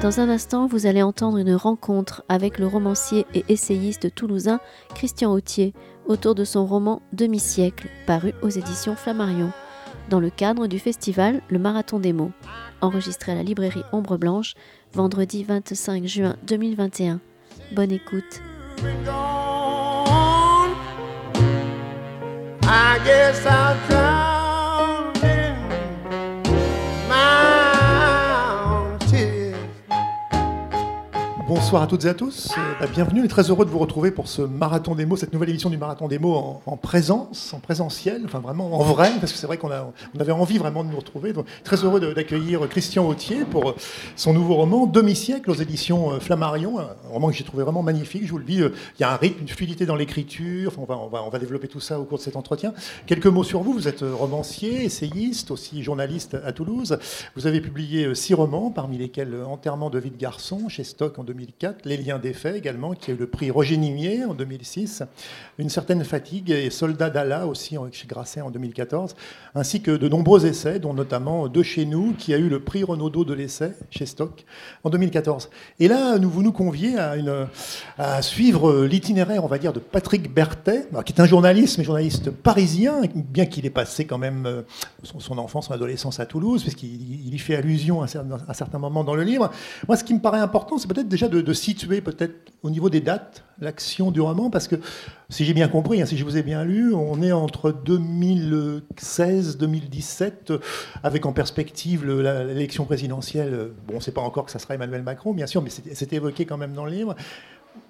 Dans un instant, vous allez entendre une rencontre avec le romancier et essayiste toulousain Christian Autier autour de son roman Demi-siècle, paru aux éditions Flammarion, dans le cadre du festival Le Marathon des mots, enregistré à la librairie Ombre Blanche, vendredi 25 juin 2021. Bonne écoute. I guess I'll try. Bonsoir à toutes et à tous. Euh, bah, bienvenue et très heureux de vous retrouver pour ce marathon des mots, cette nouvelle émission du marathon des mots en, présence, en présentiel, enfin vraiment en vrai, parce que c'est vrai qu'on on avait envie vraiment de nous retrouver. Très heureux d'accueillir Christian Autier pour euh, son nouveau roman Demi-siècle aux éditions euh, Flammarion, un roman que j'ai trouvé vraiment magnifique. Je vous le dis, il y a un rythme, une fluidité dans l'écriture. Enfin, on va développer tout ça au cours de cet entretien. Quelques mots sur vous. Vous êtes romancier, essayiste, aussi journaliste à Toulouse. Vous avez publié six romans, parmi lesquels Enterrement de vie de garçon chez Stock en 2000 2004, Les liens des faits également, qui a eu le prix Roger Nimier en 2006, Une certaine fatigue et Soldat d'Allah aussi chez Grasset en 2014, ainsi que de nombreux essais, dont notamment De chez nous, qui a eu le prix Renaudot de l'essai chez Stock en 2014. Et là, nous, vous nous conviez à, suivre l'itinéraire, on va dire, de Patrick Berthet, qui est un journaliste, mais journaliste parisien, bien qu'il ait passé quand même euh, son, enfance, son adolescence à Toulouse, puisqu'il y fait allusion à un certain moment dans le livre. Moi, ce qui me paraît important, c'est peut-être déjà de, situer peut-être au niveau des dates l'action du roman, parce que si j'ai bien compris, hein, si je vous ai bien lu, on est entre 2016-2017, avec en perspective l'élection présidentielle. Bon, on ne sait pas encore que ça sera Emmanuel Macron, bien sûr, mais c'est évoqué quand même dans le livre.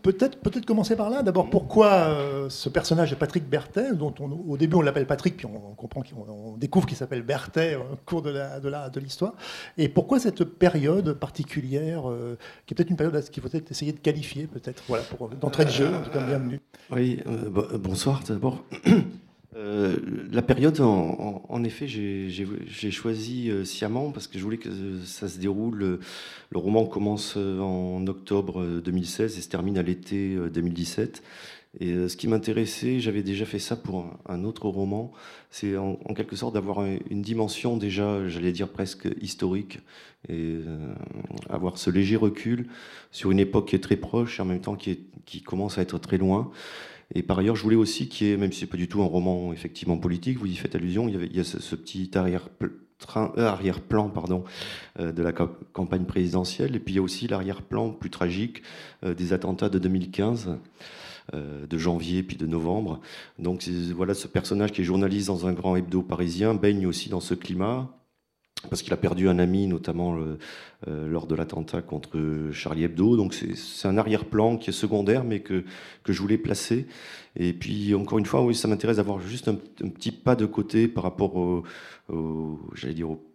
Peut-être peut commencer par là. D'abord, pourquoi euh, ce personnage de Patrick Berthet, dont au début on l'appelle Patrick, puis on, comprend qu'on découvre qu'il s'appelle Berthet au cours de l'histoire. Et pourquoi cette période particulière, euh, qui est peut-être une période qu'il faut essayer de qualifier, peut-être, voilà, pour d'entrée de jeu, en tout cas, bienvenue. Oui, euh, bonsoir d'abord. Euh, la période, en, effet, j'ai choisi euh, sciemment parce que je voulais que ça se déroule. Le, roman commence euh, en octobre 2016 et se termine à l'été 2017. Et ce qui m'intéressait, j'avais déjà fait ça pour un, autre roman, c'est en, quelque sorte d'avoir une dimension déjà, j'allais dire presque historique, et avoir ce léger recul sur une époque qui est très proche et en même temps qui commence à être très loin. Et par ailleurs, je voulais aussi qu'il y ait, même si c'est pas du tout un roman effectivement politique, vous y faites allusion, il y, a ce, petit euh, arrière-plan euh, de la campagne présidentielle. Et puis il y a aussi l'arrière-plan plus tragique euh, des attentats de 2015, de janvier puis de novembre. Donc voilà ce personnage qui est journaliste dans un grand hebdo parisien, baigne aussi dans ce climat parce qu'il a perdu un ami, notamment euh, lors de l'attentat contre Charlie Hebdo. Donc c'est un arrière-plan qui est secondaire, mais que, que je voulais placer. Et puis, encore une fois, oui, ça m'intéresse d'avoir juste un, petit pas de côté par rapport au, au j'allais dire, au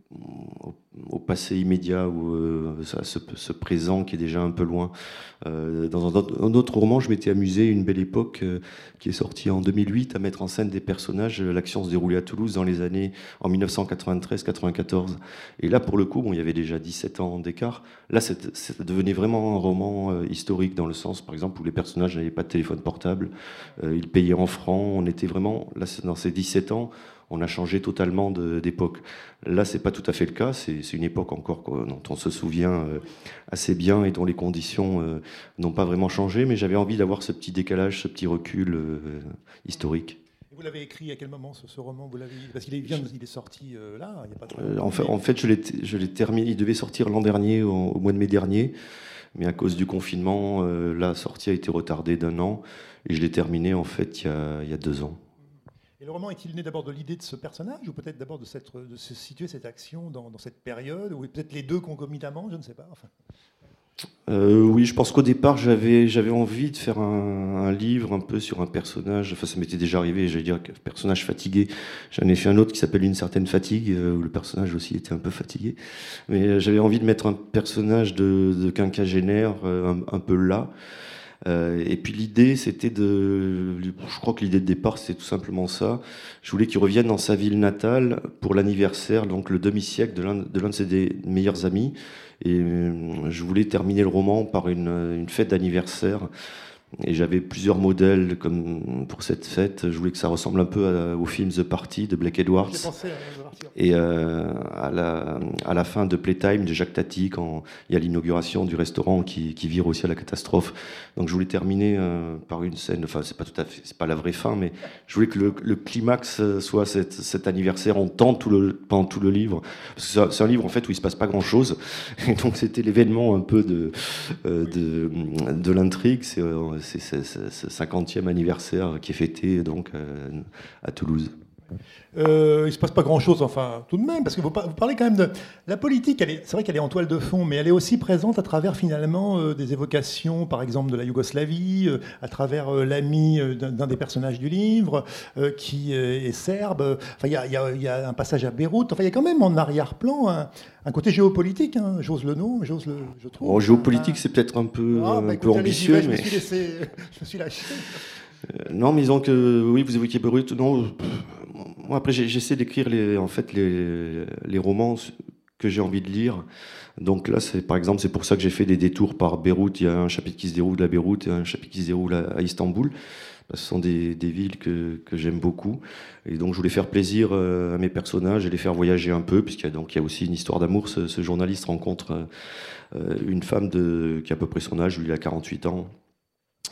au, passé immédiat ou euh, à ce, présent qui est déjà un peu loin. Euh, dans un, autre roman, je m'étais amusé, une belle époque, euh, qui est sortie en 2008, à mettre en scène des personnages. L'action se déroulait à Toulouse dans les années en 1993-94. Et là, pour le coup, bon, il y avait déjà 17 ans d'écart. Là, ça devenait vraiment un roman historique, dans le sens, par exemple, où les personnages n'avaient pas de téléphone portable, ils payaient en francs. On était vraiment, là, dans ces 17 ans, on a changé totalement d'époque. Là, c'est pas tout à fait le cas. C'est une époque encore dont on se souvient euh, assez bien et dont les conditions euh, n'ont pas vraiment changé. Mais j'avais envie d'avoir ce petit décalage, ce petit recul euh, historique. vous l'avez écrit à quel moment ce, roman vous Parce qu'il est, il est sorti là, il y a pas en, fait, en fait, je l'ai terminé. Il devait sortir l'an dernier, au, mois de mai dernier, mais à cause du confinement, la sortie a été retardée d'un an et je l'ai terminé en fait il il y a deux ans. Le roman est-il né d'abord de l'idée de ce personnage ou peut-être d'abord de, de, se situer cette action dans, cette période ou peut-être les deux concomitamment, je ne sais pas. Euh, oui, je pense qu'au départ, j'avais, j'avais envie de faire un, livre un peu sur un personnage. Enfin, ça m'était déjà arrivé, j'allais dire, personnage fatigué. J'en ai fait un autre qui s'appelle Une certaine fatigue, euh, où le personnage aussi était un peu fatigué. Mais euh, j'avais envie de mettre un personnage de, quinquagénaire un peu là. Euh, et puis l'idée, c'était de, je crois que l'idée de départ, c'est tout simplement ça. Je voulais qu'il revienne dans sa ville natale pour l'anniversaire, donc le demi-siècle de l'un de, ses meilleurs amis. Et euh, je voulais terminer le roman par une, une fête d'anniversaire Et j'avais plusieurs modèles comme pour cette fête. Je voulais que ça ressemble un peu au film The Party de Blake Edwards. Et euh, à, la, à la fin de Playtime de Jacques Tati, quand il y a l'inauguration du restaurant qui, qui, vire aussi à la catastrophe. Donc je voulais terminer euh, par une scène. Enfin, c'est pas tout à fait, c'est pas la vraie fin, mais je voulais que le, le climax soit cet, cet, anniversaire. On tente tout le, pendant tout le livre. Parce que c'est un livre en fait où il se passe pas grand chose. Et donc c'était l'événement un peu de, euh, de, de l'intrigue. C'est c'est ce 50e anniversaire qui est fêté donc euh, à Toulouse. Euh, il ne se passe pas grand-chose, enfin, tout de même, parce que vous, parlez quand même de... La politique, c'est vrai qu'elle est en toile de fond, mais elle est aussi présente à travers, finalement, euh, des évocations, par exemple, de la Yougoslavie, à travers l'ami d'un des personnages du livre, qui est serbe. Enfin, il y, y, a un passage à Beyrouth. Enfin, il y a quand même en arrière-plan un, côté géopolitique, hein, j'ose le nom, j'ose le... Je trouve. En géopolitique, c'est peut-être un peu, ah, bah, un peu ambitieux, mais... Je me suis, laissé... je me suis lâché. Non, mais disons que, oui, vous évoquiez Beyrouth, non moi, après, j'essaie d'écrire les, en fait, les, romans que j'ai envie de lire. Donc là, c'est par exemple, c'est pour ça que j'ai fait des détours par Beyrouth. Il y a un chapitre qui se déroule à Beyrouth et un chapitre qui se déroule à, Istanbul. Ce sont des, villes que, j'aime beaucoup. Et donc, je voulais faire plaisir euh, à mes personnages et les faire voyager un peu, puisqu'il y a, donc, il y a aussi une histoire d'amour. Ce, journaliste rencontre euh, une femme qui a à peu près son âge, lui, il a 48 ans.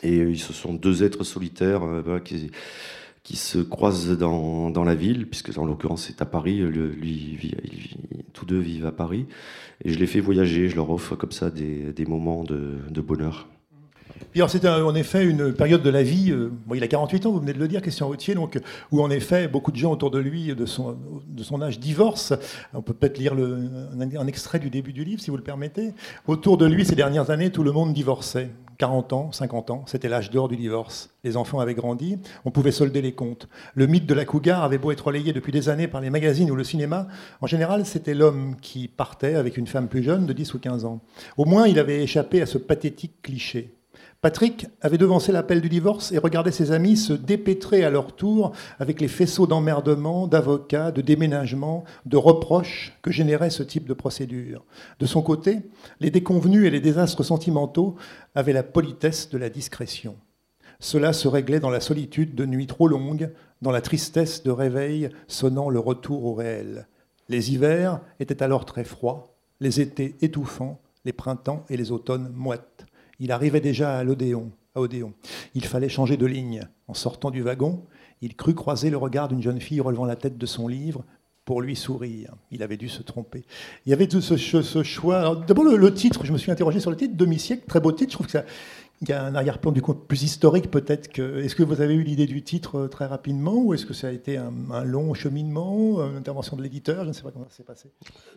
Et ce sont deux êtres solitaires euh, qui, qui se croisent dans, dans, la ville, puisque en l'occurrence c'est à Paris, lui, tous deux vivent à Paris, et je les fais voyager, je leur offre comme ça des, des moments de, bonheur. C'est en effet une période de la vie, euh, il a 48 ans, vous venez de le dire, Christian Routier, donc, où en effet beaucoup de gens autour de lui, de son, de son âge, divorcent. On peut peut-être lire un, extrait du début du livre, si vous le permettez. Autour de lui, ces dernières années, tout le monde divorçait. 40 ans, 50 ans, c'était l'âge d'or du divorce. Les enfants avaient grandi, on pouvait solder les comptes. Le mythe de la cougar avait beau être relayé depuis des années par les magazines ou le cinéma, en général c'était l'homme qui partait avec une femme plus jeune de 10 ou 15 ans. Au moins il avait échappé à ce pathétique cliché. Patrick avait devancé l'appel du divorce et regardait ses amis se dépêtrer à leur tour avec les faisceaux d'emmerdement, d'avocats, de déménagements, de reproches que générait ce type de procédure. De son côté, les déconvenus et les désastres sentimentaux avaient la politesse de la discrétion. Cela se réglait dans la solitude de nuits trop longues, dans la tristesse de réveil sonnant le retour au réel. Les hivers étaient alors très froids, les étés étouffants, les printemps et les automnes moites. Il arrivait déjà à l'Odéon. À Odéon. Il fallait changer de ligne. En sortant du wagon, il crut croiser le regard d'une jeune fille relevant la tête de son livre pour lui sourire. Il avait dû se tromper. Il y avait tout ce, choix. D'abord, le, titre, je me suis interrogé sur le titre, Demi-siècle, très beau titre. Je trouve que ça, il y a un arrière-plan du coup plus historique peut-être que. Est-ce que vous avez eu l'idée du titre euh, très rapidement ou est-ce que ça a été un, long cheminement, une intervention de l'éditeur? Je ne sais pas comment ça s'est passé.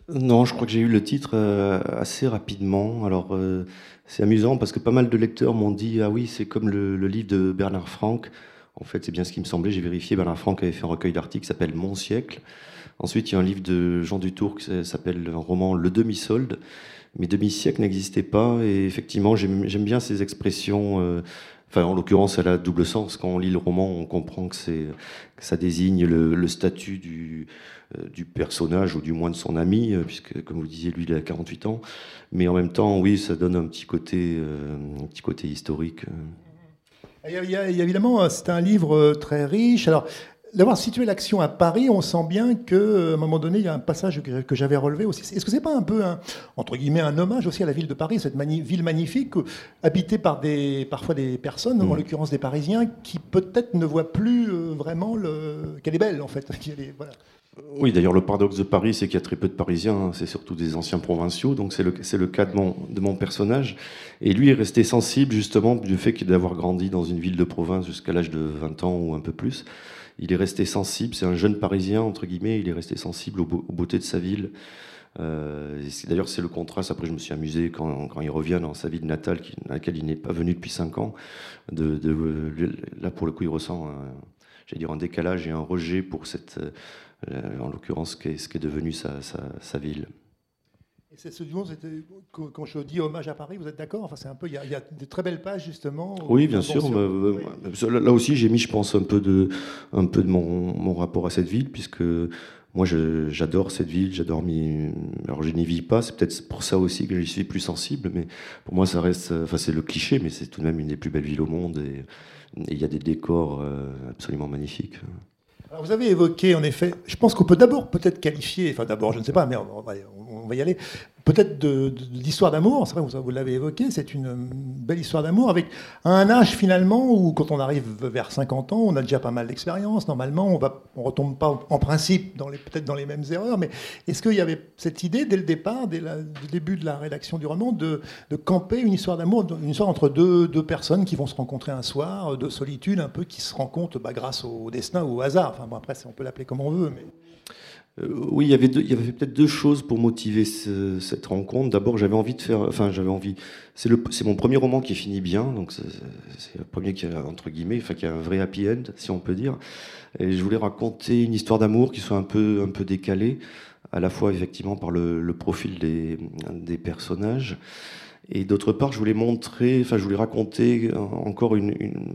Non, je crois que j'ai eu le titre euh, assez rapidement. Alors euh, c'est amusant parce que pas mal de lecteurs m'ont dit ah oui c'est comme le, livre de Bernard Franck. En fait c'est bien ce qui me semblait. J'ai vérifié. Bernard Franck avait fait un recueil d'articles qui s'appelle Mon siècle. Ensuite il y a un livre de Jean Dutour qui s'appelle un roman Le demi-solde mais demi-siècle n'existait pas. Et effectivement, j'aime bien ces expressions. Euh, enfin, en l'occurrence, elle a double sens. Quand on lit le roman, on comprend que, ça désigne le, statut du, euh, du personnage, ou du moins de son ami, euh, puisque, comme vous disiez, lui, il a 48 ans. Mais en même temps, oui, ça donne un petit côté, un petit côté historique. Il y, a, évidemment, c'est un livre très riche. Alors, d'avoir situé l'action à Paris, on sent bien qu'à un moment donné, il y a un passage que, j'avais relevé aussi. Est-ce que c'est pas un peu, un, entre guillemets, un hommage aussi à la ville de Paris, cette ville magnifique, habitée par des, parfois des personnes, en mm. l'occurrence des Parisiens, qui peut-être ne voient plus euh, vraiment qu'elle est belle, en fait. Oui, d'ailleurs, le paradoxe de Paris, c'est qu'il y a très peu de Parisiens, hein. c'est surtout des anciens provinciaux, donc c'est le, le, cas de mon, de mon, personnage. Et lui est resté sensible justement du fait d'avoir grandi dans une ville de province jusqu'à l'âge de 20 ans ou un peu plus il est resté sensible, c'est un jeune Parisien, entre guillemets, il est resté sensible aux, beautés de sa ville. Euh, D'ailleurs, c'est le contraste. Après, je me suis amusé quand, quand, il revient dans sa ville natale, à laquelle il n'est pas venu depuis cinq ans. De, de, là, pour le coup, il ressent, un, dire, un décalage et un rejet pour cette, euh, en l'occurrence, ce qui est, devenu sa ville. Et c'est ce quand je dis hommage à Paris, vous êtes d'accord? Enfin, c'est un peu, il y, a, des très belles pages justement. Oui, bien sûr. Là aussi, j'ai mis, je pense, un peu de, un peu de mon, mon rapport à cette ville, puisque moi, j'adore cette ville, j'adore. Alors, je n'y vis pas, c'est peut-être pour ça aussi que j'y suis plus sensible, mais pour moi, ça reste. Enfin, c'est le cliché, mais c'est tout de même une des plus belles villes au monde et il y a des décors euh, absolument magnifiques. Vous avez évoqué, en effet, je pense qu'on peut d'abord peut-être qualifier, enfin d'abord, je ne sais pas, mais on va y aller, peut-être de, l'histoire d'amour, c'est vrai, vous, l'avez évoqué, c'est une belle histoire d'amour avec un âge finalement où quand on arrive vers 50 ans, on a déjà pas mal d'expérience, normalement on on retombe pas en principe dans peut-être dans les mêmes erreurs, mais est-ce qu'il y avait cette idée dès le départ, dès le début de la rédaction du roman, de, camper une histoire d'amour, une histoire entre deux, deux, personnes qui vont se rencontrer un soir, de solitude un peu, qui se rencontrent bah, grâce au destin ou au hasard, enfin bon, après on peut l'appeler comme on veut, mais... Euh, oui, il y avait, peut-être deux choses pour motiver cette rencontre. D'abord, j'avais envie de faire, enfin, j'avais envie. C'est mon premier roman qui finit bien, donc c'est, le premier qui a entre guillemets, enfin, qui a un vrai happy end, si on peut dire. Et je voulais raconter une histoire d'amour qui soit un peu, un peu décalée, à la fois effectivement par le, profil des, personnages. Et d'autre part, je voulais montrer, enfin, je voulais raconter encore une, une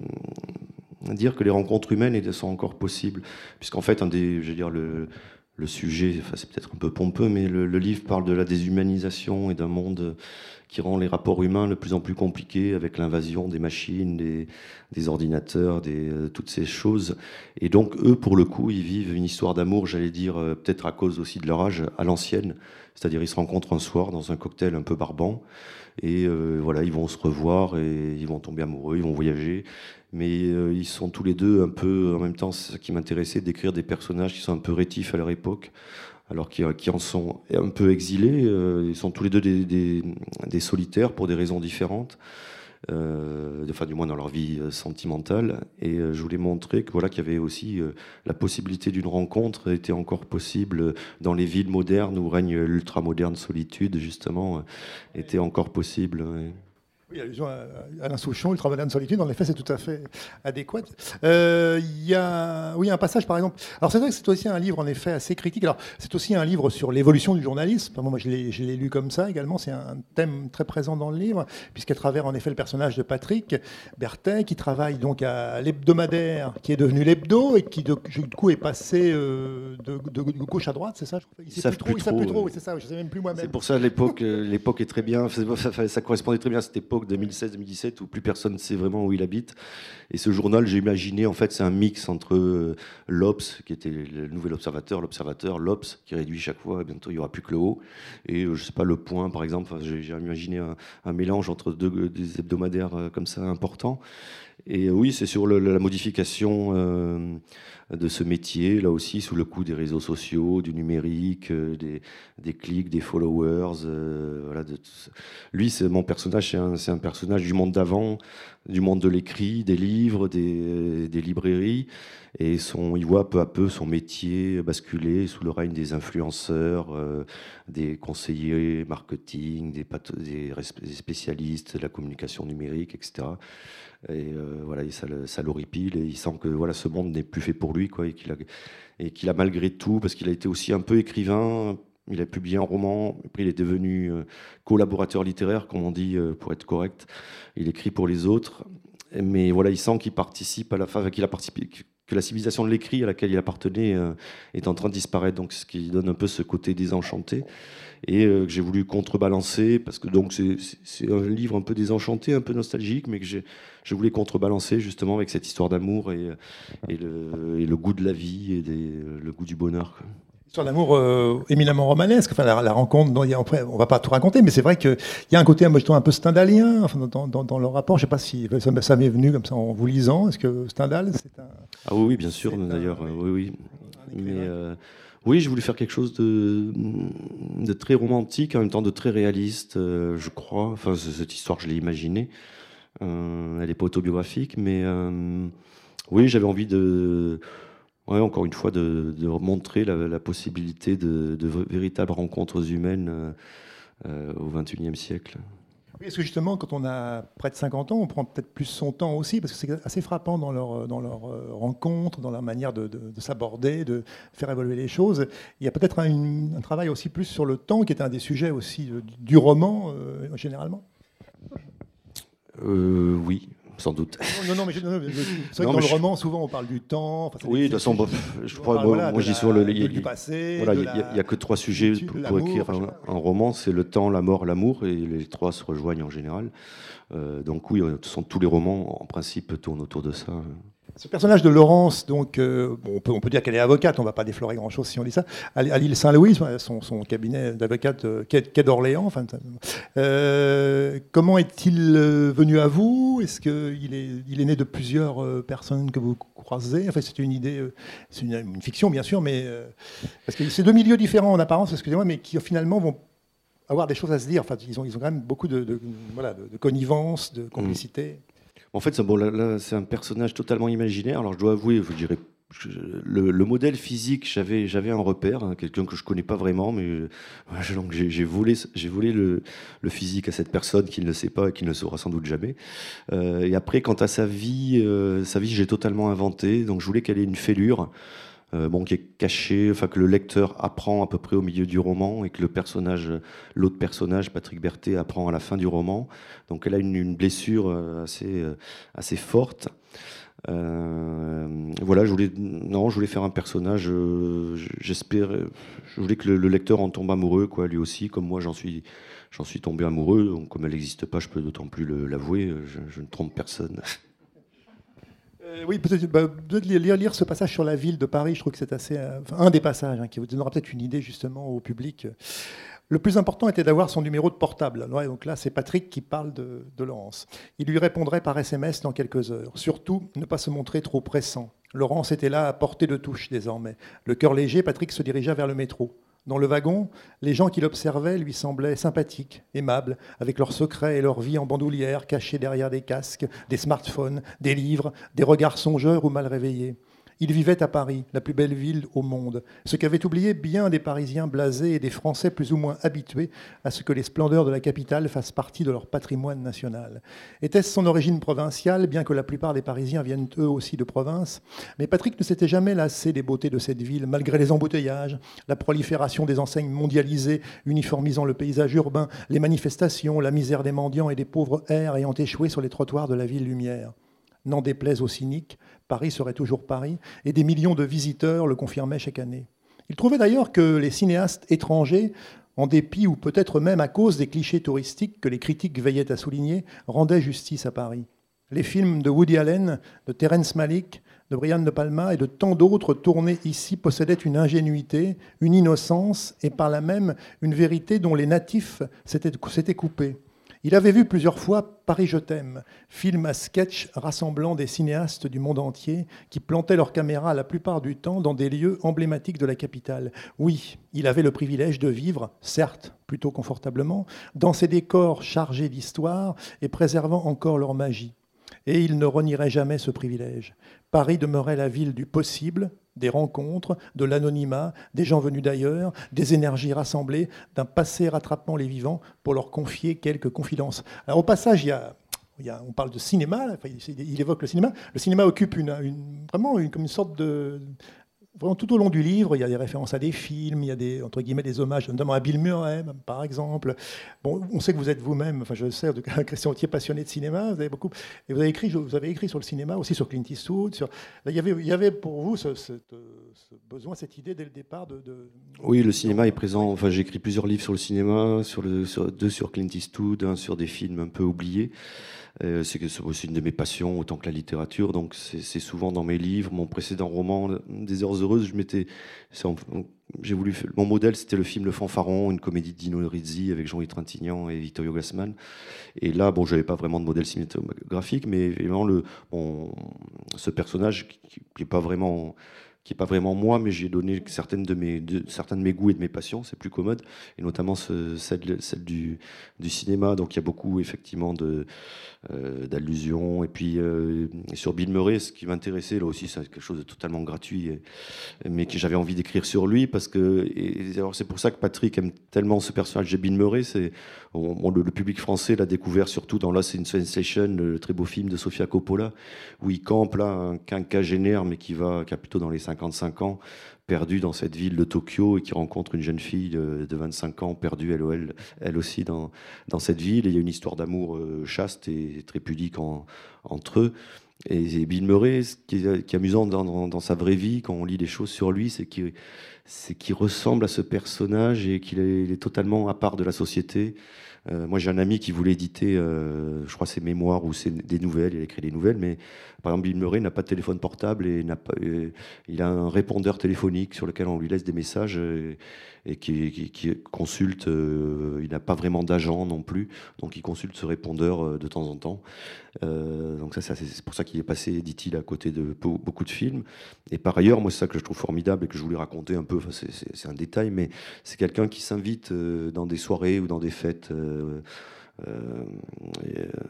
dire que les rencontres humaines sont encore possibles, puisqu'en fait, un des, je veux dire, le, le sujet, enfin, c'est peut-être un peu pompeux, mais le, livre parle de la déshumanisation et d'un monde qui rend les rapports humains de plus en plus compliqués avec l'invasion des machines, des, ordinateurs, des, euh, toutes ces choses. Et donc, eux, pour le coup, ils vivent une histoire d'amour, j'allais dire, euh, peut-être à cause aussi de leur âge, à l'ancienne. C'est-à-dire, ils se rencontrent un soir dans un cocktail un peu barbant. Et euh, voilà, ils vont se revoir et ils vont tomber amoureux, ils vont voyager mais ils sont tous les deux un peu, en même temps, ce qui m'intéressait, d'écrire des personnages qui sont un peu rétifs à leur époque, alors qui, qui en sont un peu exilés. Euh, ils sont tous les deux des, des, solitaires pour des raisons différentes, euh, enfin du moins dans leur vie sentimentale. Et je voulais montrer que voilà qu'il y avait aussi la possibilité d'une rencontre était encore possible dans les villes modernes où règne l'ultra-moderne solitude, justement, était encore possible. Oui, allusion à Alain Souchon, Ultramoderne Solitude, en effet, c'est tout à fait adéquat. Euh, il y a oui, un passage, par exemple. Alors, c'est vrai que c'est aussi un livre, en effet, assez critique. Alors, c'est aussi un livre sur l'évolution du journalisme. Moi, je l'ai lu comme ça également. C'est un thème très présent dans le livre, puisqu'à travers, en effet, le personnage de Patrick Bertin, qui travaille donc à l'hebdomadaire, qui est devenu l'hebdo, et qui, du coup, est passé euh, de, gauche à droite, c'est ça Il ne savent plus, trop. plus trop, c'est ça, je ne sais même plus moi-même. C'est pour ça, l'époque euh, l'époque est très bien. Ça, ça correspondait très bien à cette époque 2016-2017 où plus personne ne sait vraiment où il habite. Et ce journal, j'ai imaginé, en fait, c'est un mix entre euh, l'Obs, qui était le nouvel observateur, l'observateur, l'Obs, qui réduit chaque fois, bientôt il n'y aura plus que le haut, et euh, je sais pas, le point, par exemple. j'ai imaginé un, mélange entre deux des hebdomadaires euh, comme ça importants. Et oui, c'est sur la modification de ce métier, là aussi sous le coup des réseaux sociaux, du numérique, euh, des, clics, des followers. Euh, voilà, lui, c'est mon personnage, c'est un, personnage du monde d'avant, du monde de l'écrit, des livres, des, librairies, et son, il voit peu à peu son métier basculer sous le règne des influenceurs, euh, des conseillers marketing, des, spécialistes de la communication numérique, etc. Et euh, voilà, ça, ça l'horripile et il sent que voilà, ce monde n'est plus fait pour lui, quoi, et qu'il a, et qu'il a malgré tout, parce qu'il a été aussi un peu écrivain, il a publié un roman, après il est devenu euh, collaborateur littéraire, comme on dit euh, pour être correct. Il écrit pour les autres, mais voilà, il sent qu'il participe à la fin, qu'il a participé, que la civilisation de l'écrit à laquelle il appartenait est en train de disparaître, donc ce qui donne un peu ce côté désenchanté et que j'ai voulu contrebalancer parce que donc c'est un livre un peu désenchanté, un peu nostalgique, mais que je voulais contrebalancer justement avec cette histoire d'amour et, le, goût de la vie et le goût du bonheur. Histoire d'amour euh, éminemment romanesque, enfin, la, rencontre, dont il y a, on va pas tout raconter, mais c'est vrai qu'il y a un côté un peu stendhalien enfin, dans, dans, le rapport. Je ne sais pas si ça, m'est venu comme ça en vous lisant. Est-ce que Stendhal, c'est un. Ah oui, bien sûr, d'ailleurs, oui, oui. Mais, euh, oui, je voulais faire quelque chose de, de, très romantique, en même temps de très réaliste, euh, je crois. Enfin, cette histoire, je l'ai imaginée. Euh, elle n'est pas autobiographique, mais euh, oui, j'avais envie de, ouais, encore une fois, de, montrer la, possibilité de, véritables rencontres humaines euh, au XXIe siècle. Oui, parce que justement, quand on a près de 50 ans, on prend peut-être plus son temps aussi, parce que c'est assez frappant dans leur, dans leur rencontre, dans leur manière de, s'aborder, de faire évoluer les choses. Il y a peut-être un, un, travail aussi plus sur le temps, qui est un des sujets aussi du roman, généralement. Euh, oui, sans doute. Non, non, mais, c'est vrai que dans le roman, souvent, on parle du temps. oui, de toute façon, je crois, moi, moi j'y suis le, du passé. Voilà, il n'y a, que trois sujets pour, écrire un, roman c'est le temps, la mort, l'amour, et les trois se rejoignent en général. Euh, donc oui, sont, tous les romans, en principe, tournent autour de ça. Ce personnage de Laurence, donc, euh, on, peut, dire qu'elle est avocate, on ne va pas déflorer grand-chose si on dit ça, à, l'île Saint-Louis, son, cabinet d'avocate euh, quai, d'Orléans. Euh, comment est-il venu à vous? Est-ce qu'il est, né de plusieurs personnes que vous croisez? Enfin, c'est une idée, c'est une, fiction bien sûr, mais parce que c'est deux milieux différents en apparence, excusez-moi, mais qui finalement vont avoir des choses à se dire. Enfin, ils ont, ils ont quand même beaucoup de, connivence, de complicité. En fait, bon, là, c'est un personnage totalement imaginaire. Alors, je dois avouer, vous direz, le, modèle physique, j'avais, j'avais un repère, hein, quelqu'un que je connais pas vraiment, mais euh, j'ai, volé, j'ai le, physique à cette personne qui ne le sait pas et qui ne le saura sans doute jamais. Euh, et après, quant à sa vie, euh, sa vie, j'ai totalement inventé. Donc, je voulais qu'elle ait une fêlure. Euh, bon, qui est caché, enfin que le lecteur apprend à peu près au milieu du roman et que le personnage, l'autre personnage, Patrick Berthet, apprend à la fin du roman. Donc elle a une, blessure euh, assez, euh, assez forte. voilà, je voulais, non, je voulais faire un personnage. J'espère, je voulais que le, lecteur en tombe amoureux, quoi, lui aussi, comme moi, j'en suis, j'en suis tombé amoureux. Donc, comme elle n'existe pas, je peux d'autant plus l'avouer. je, ne trompe personne. Euh, oui, peut-être bah, lire, lire, ce passage sur la ville de Paris, je trouve que c'est assez. Euh, un des passages hein, qui vous donnera peut-être une idée justement au public. Le plus important était d'avoir son numéro de portable. donc là, c'est Patrick qui parle de, de, Laurence. Il lui répondrait par SMS dans quelques heures. Surtout, ne pas se montrer trop pressant. Laurence était là à portée de touche désormais. Le cœur léger, Patrick se dirigea vers le métro. Dans le wagon, les gens qui l'observaient lui semblaient sympathiques, aimables, avec leurs secrets et leur vie en bandoulière cachés derrière des casques, des smartphones, des livres, des regards songeurs ou mal réveillés. Il vivait à Paris, la plus belle ville au monde, ce qu'avaient oublié bien des Parisiens blasés et des Français plus ou moins habitués à ce que les splendeurs de la capitale fassent partie de leur patrimoine national. Était-ce son origine provinciale, bien que la plupart des Parisiens viennent eux aussi de province? Mais Patrick ne s'était jamais lassé des beautés de cette ville, malgré les embouteillages, la prolifération des enseignes mondialisées uniformisant le paysage urbain, les manifestations, la misère des mendiants et des pauvres airs ayant échoué sur les trottoirs de la ville lumière. N'en déplaise aux cyniques, Paris serait toujours Paris, et des millions de visiteurs le confirmaient chaque année. Il trouvait d'ailleurs que les cinéastes étrangers, en dépit ou peut-être même à cause des clichés touristiques que les critiques veillaient à souligner, rendaient justice à Paris. Les films de Woody Allen, de Terence Malick, de Brian De Palma et de tant d'autres tournés ici possédaient une ingénuité, une innocence et par là même une vérité dont les natifs s'étaient coupés. Il avait vu plusieurs fois Paris je t'aime, film à sketch rassemblant des cinéastes du monde entier qui plantaient leurs caméras la plupart du temps dans des lieux emblématiques de la capitale. Oui, il avait le privilège de vivre, certes plutôt confortablement, dans ces décors chargés d'histoire et préservant encore leur magie. Et il ne renierait jamais ce privilège. Paris demeurait la ville du possible, des rencontres, de l'anonymat, des gens venus d'ailleurs, des énergies rassemblées, d'un passé rattrapant les vivants pour leur confier quelques confidences. Alors au passage, il y a, on parle de cinéma, il évoque le cinéma. Le cinéma occupe vraiment comme une sorte de, Vraiment, tout au long du livre, il y a des références à des films, il y a des, entre guillemets, des hommages, notamment à Bill Murray, par exemple. Bon, on sait que vous êtes vous-même, enfin, je sais, Christian Autier, passionné de cinéma, vous avez beaucoup, et vous avez écrit, vous avez écrit sur le cinéma, aussi sur Clint Eastwood. Il, y avait, pour vous ce, besoin, cette idée dès le départ de. oui, le cinéma est présent. Enfin, j'ai écrit plusieurs livres sur le cinéma, deux sur Clint Eastwood, un sur des films un peu oubliés. Euh, c'est aussi une de mes passions, autant que la littérature. Donc, c'est souvent dans mes livres. Mon précédent roman, Des heures heureuses, je m'étais. J'ai voulu. Mon modèle, c'était le film Le Fanfaron, une comédie de Dino Rizzi avec Jean-Yves Trintignant et Vittorio Gassman. Et là, bon, j'avais pas vraiment de modèle cinématographique, mais évidemment, le, ce personnage qui n'est pas vraiment qui n'est pas vraiment moi, mais j'ai donné certaines de mes, de, certains de mes goûts et de mes passions, c'est plus commode, et notamment ce, celle, celle du, du, cinéma. Donc il y a beaucoup effectivement euh, d'allusions. Et puis euh, sur Bill Murray, ce qui m'intéressait là aussi, c'est quelque chose de totalement gratuit, mais que j'avais envie d'écrire sur lui parce que c'est pour ça que Patrick aime tellement ce personnage de Bill Murray. C'est le, public français l'a découvert surtout dans Lost in Sensation, le très beau film de Sofia Coppola, où il campe là un quinquagénaire, mais qui va qui a plutôt dans les 55 ans, perdu dans cette ville de Tokyo et qui rencontre une jeune fille de, 25 ans, perdue elle, elle, aussi dans, dans cette ville. Il y a une histoire d'amour chaste et très pudique entre eux. Et, Bill Murray, ce qui est, amusant dans, sa vraie vie, quand on lit des choses sur lui, c'est qu'il ressemble à ce personnage et qu'il est, totalement à part de la société. Euh, moi, j'ai un ami qui voulait éditer, euh, je crois, ses mémoires ou ses, des nouvelles. Il a écrit des nouvelles, mais par exemple, Bill Murray n'a pas de téléphone portable et euh, il a un répondeur téléphonique sur lequel on lui laisse des messages et qui, consulte. Il n'a pas vraiment d'agent non plus, donc il consulte ce répondeur de temps en temps. Donc ça, c'est pour ça qu'il est passé, dit-il, à côté de beaucoup de films. Et par ailleurs, moi, c'est ça que je trouve formidable et que je voulais raconter un peu. C'est un détail, mais c'est quelqu'un qui s'invite dans des soirées ou dans des fêtes.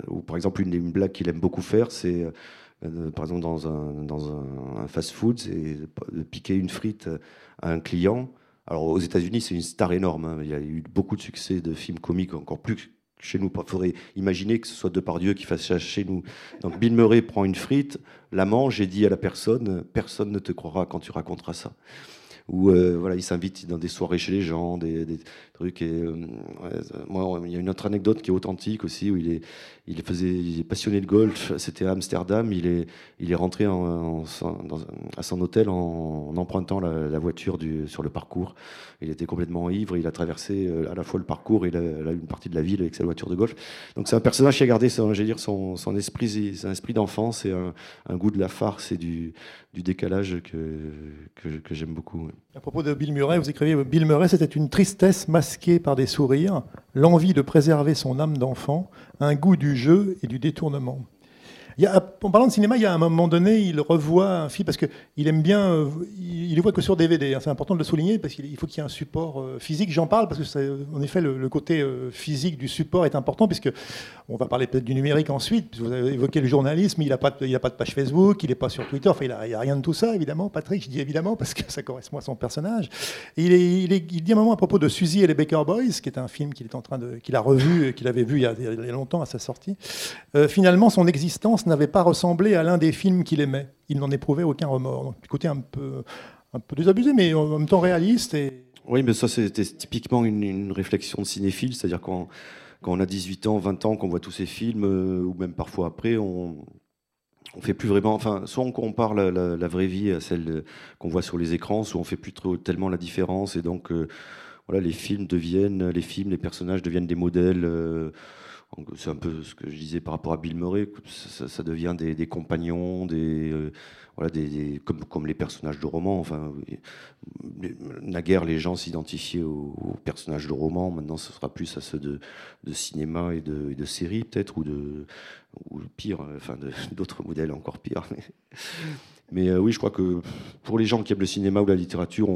Ou par exemple, une, une blague qu'il aime beaucoup faire, c'est par exemple dans un, dans un fast-food, c'est de piquer une frite à un client alors aux États-Unis, c'est une star énorme. Hein. Il y a eu beaucoup de succès de films comiques, encore plus que chez nous. Il faudrait imaginer que ce soit Depardieu qui fasse ça chez nous. Donc Bill Murray prend une frite, la mange et dit à la personne Personne ne te croira quand tu raconteras ça euh, voilà, il s'invite dans des soirées chez les gens, des, Et, euh, moi, il y a une autre anecdote qui est authentique aussi, où il est, il faisait, il est passionné de golf. C'était à Amsterdam. Il est, il est rentré en, à son hôtel en, empruntant la, voiture sur le parcours. Il était complètement ivre. Il a traversé euh, à la fois le parcours et une partie de la ville avec sa voiture de golf. Donc c'est un personnage qui a gardé son, dire, son, son esprit, son esprit d'enfance et un, goût de la farce et du, décalage que, que, j'aime beaucoup. À propos de Bill Murray, vous écrivez Bill Murray, c'était une tristesse masquée par des sourires, l'envie de préserver son âme d'enfant, un goût du jeu et du détournement en parlant de cinéma, il y a un moment donné, il revoit un film parce qu'il aime bien, euh, il ne voit que sur DVD. Hein, c'est important de le souligner parce qu'il faut qu'il y ait un support euh, physique. J'en parle parce que, en effet, le, côté euh, physique du support est important puisque on va parler peut-être du numérique ensuite. Vous avez évoqué le journalisme, il n'a pas, de, pas de page Facebook, il n'est pas sur Twitter. Enfin, il n'y a, rien de tout ça, évidemment. Patrick, je dis évidemment parce que ça correspond à son personnage. il, dit un moment à propos de Suzy et les Baker Boys, qui est un film qu'il est en train de, qu'il a revu, qu'il avait vu il y, a, il y a longtemps à sa sortie. finalement, son existence n'avait pas ressemblé à l'un des films qu'il aimait. Il n'en éprouvait aucun remords. Donc, côté un peu, un peu désabusé, mais en même temps réaliste. Oui, mais ça, c'était typiquement une, réflexion de cinéphile, c'est-à-dire quand, quand on a 18 ans, 20 ans, qu'on voit tous ces films, euh, ou même parfois après, on, on fait plus vraiment, enfin, soit on compare la, vraie vie à celle qu'on voit sur les écrans, soit on fait plus tellement la différence, et donc euh, voilà, les films deviennent, les films, les personnages deviennent des modèles. Euh, c'est un peu ce que je disais par rapport à Bill Murray, ça, devient des, compagnons, des, euh, voilà, des, comme, les personnages de romans. Enfin, naguère, les gens s'identifiaient aux, personnages de romans. Maintenant, ce sera plus à ceux de, cinéma et de, de séries, peut-être, ou ou pire, enfin, d'autres modèles encore pires. Mais euh, oui, je crois que pour les gens qui aiment le cinéma ou la littérature,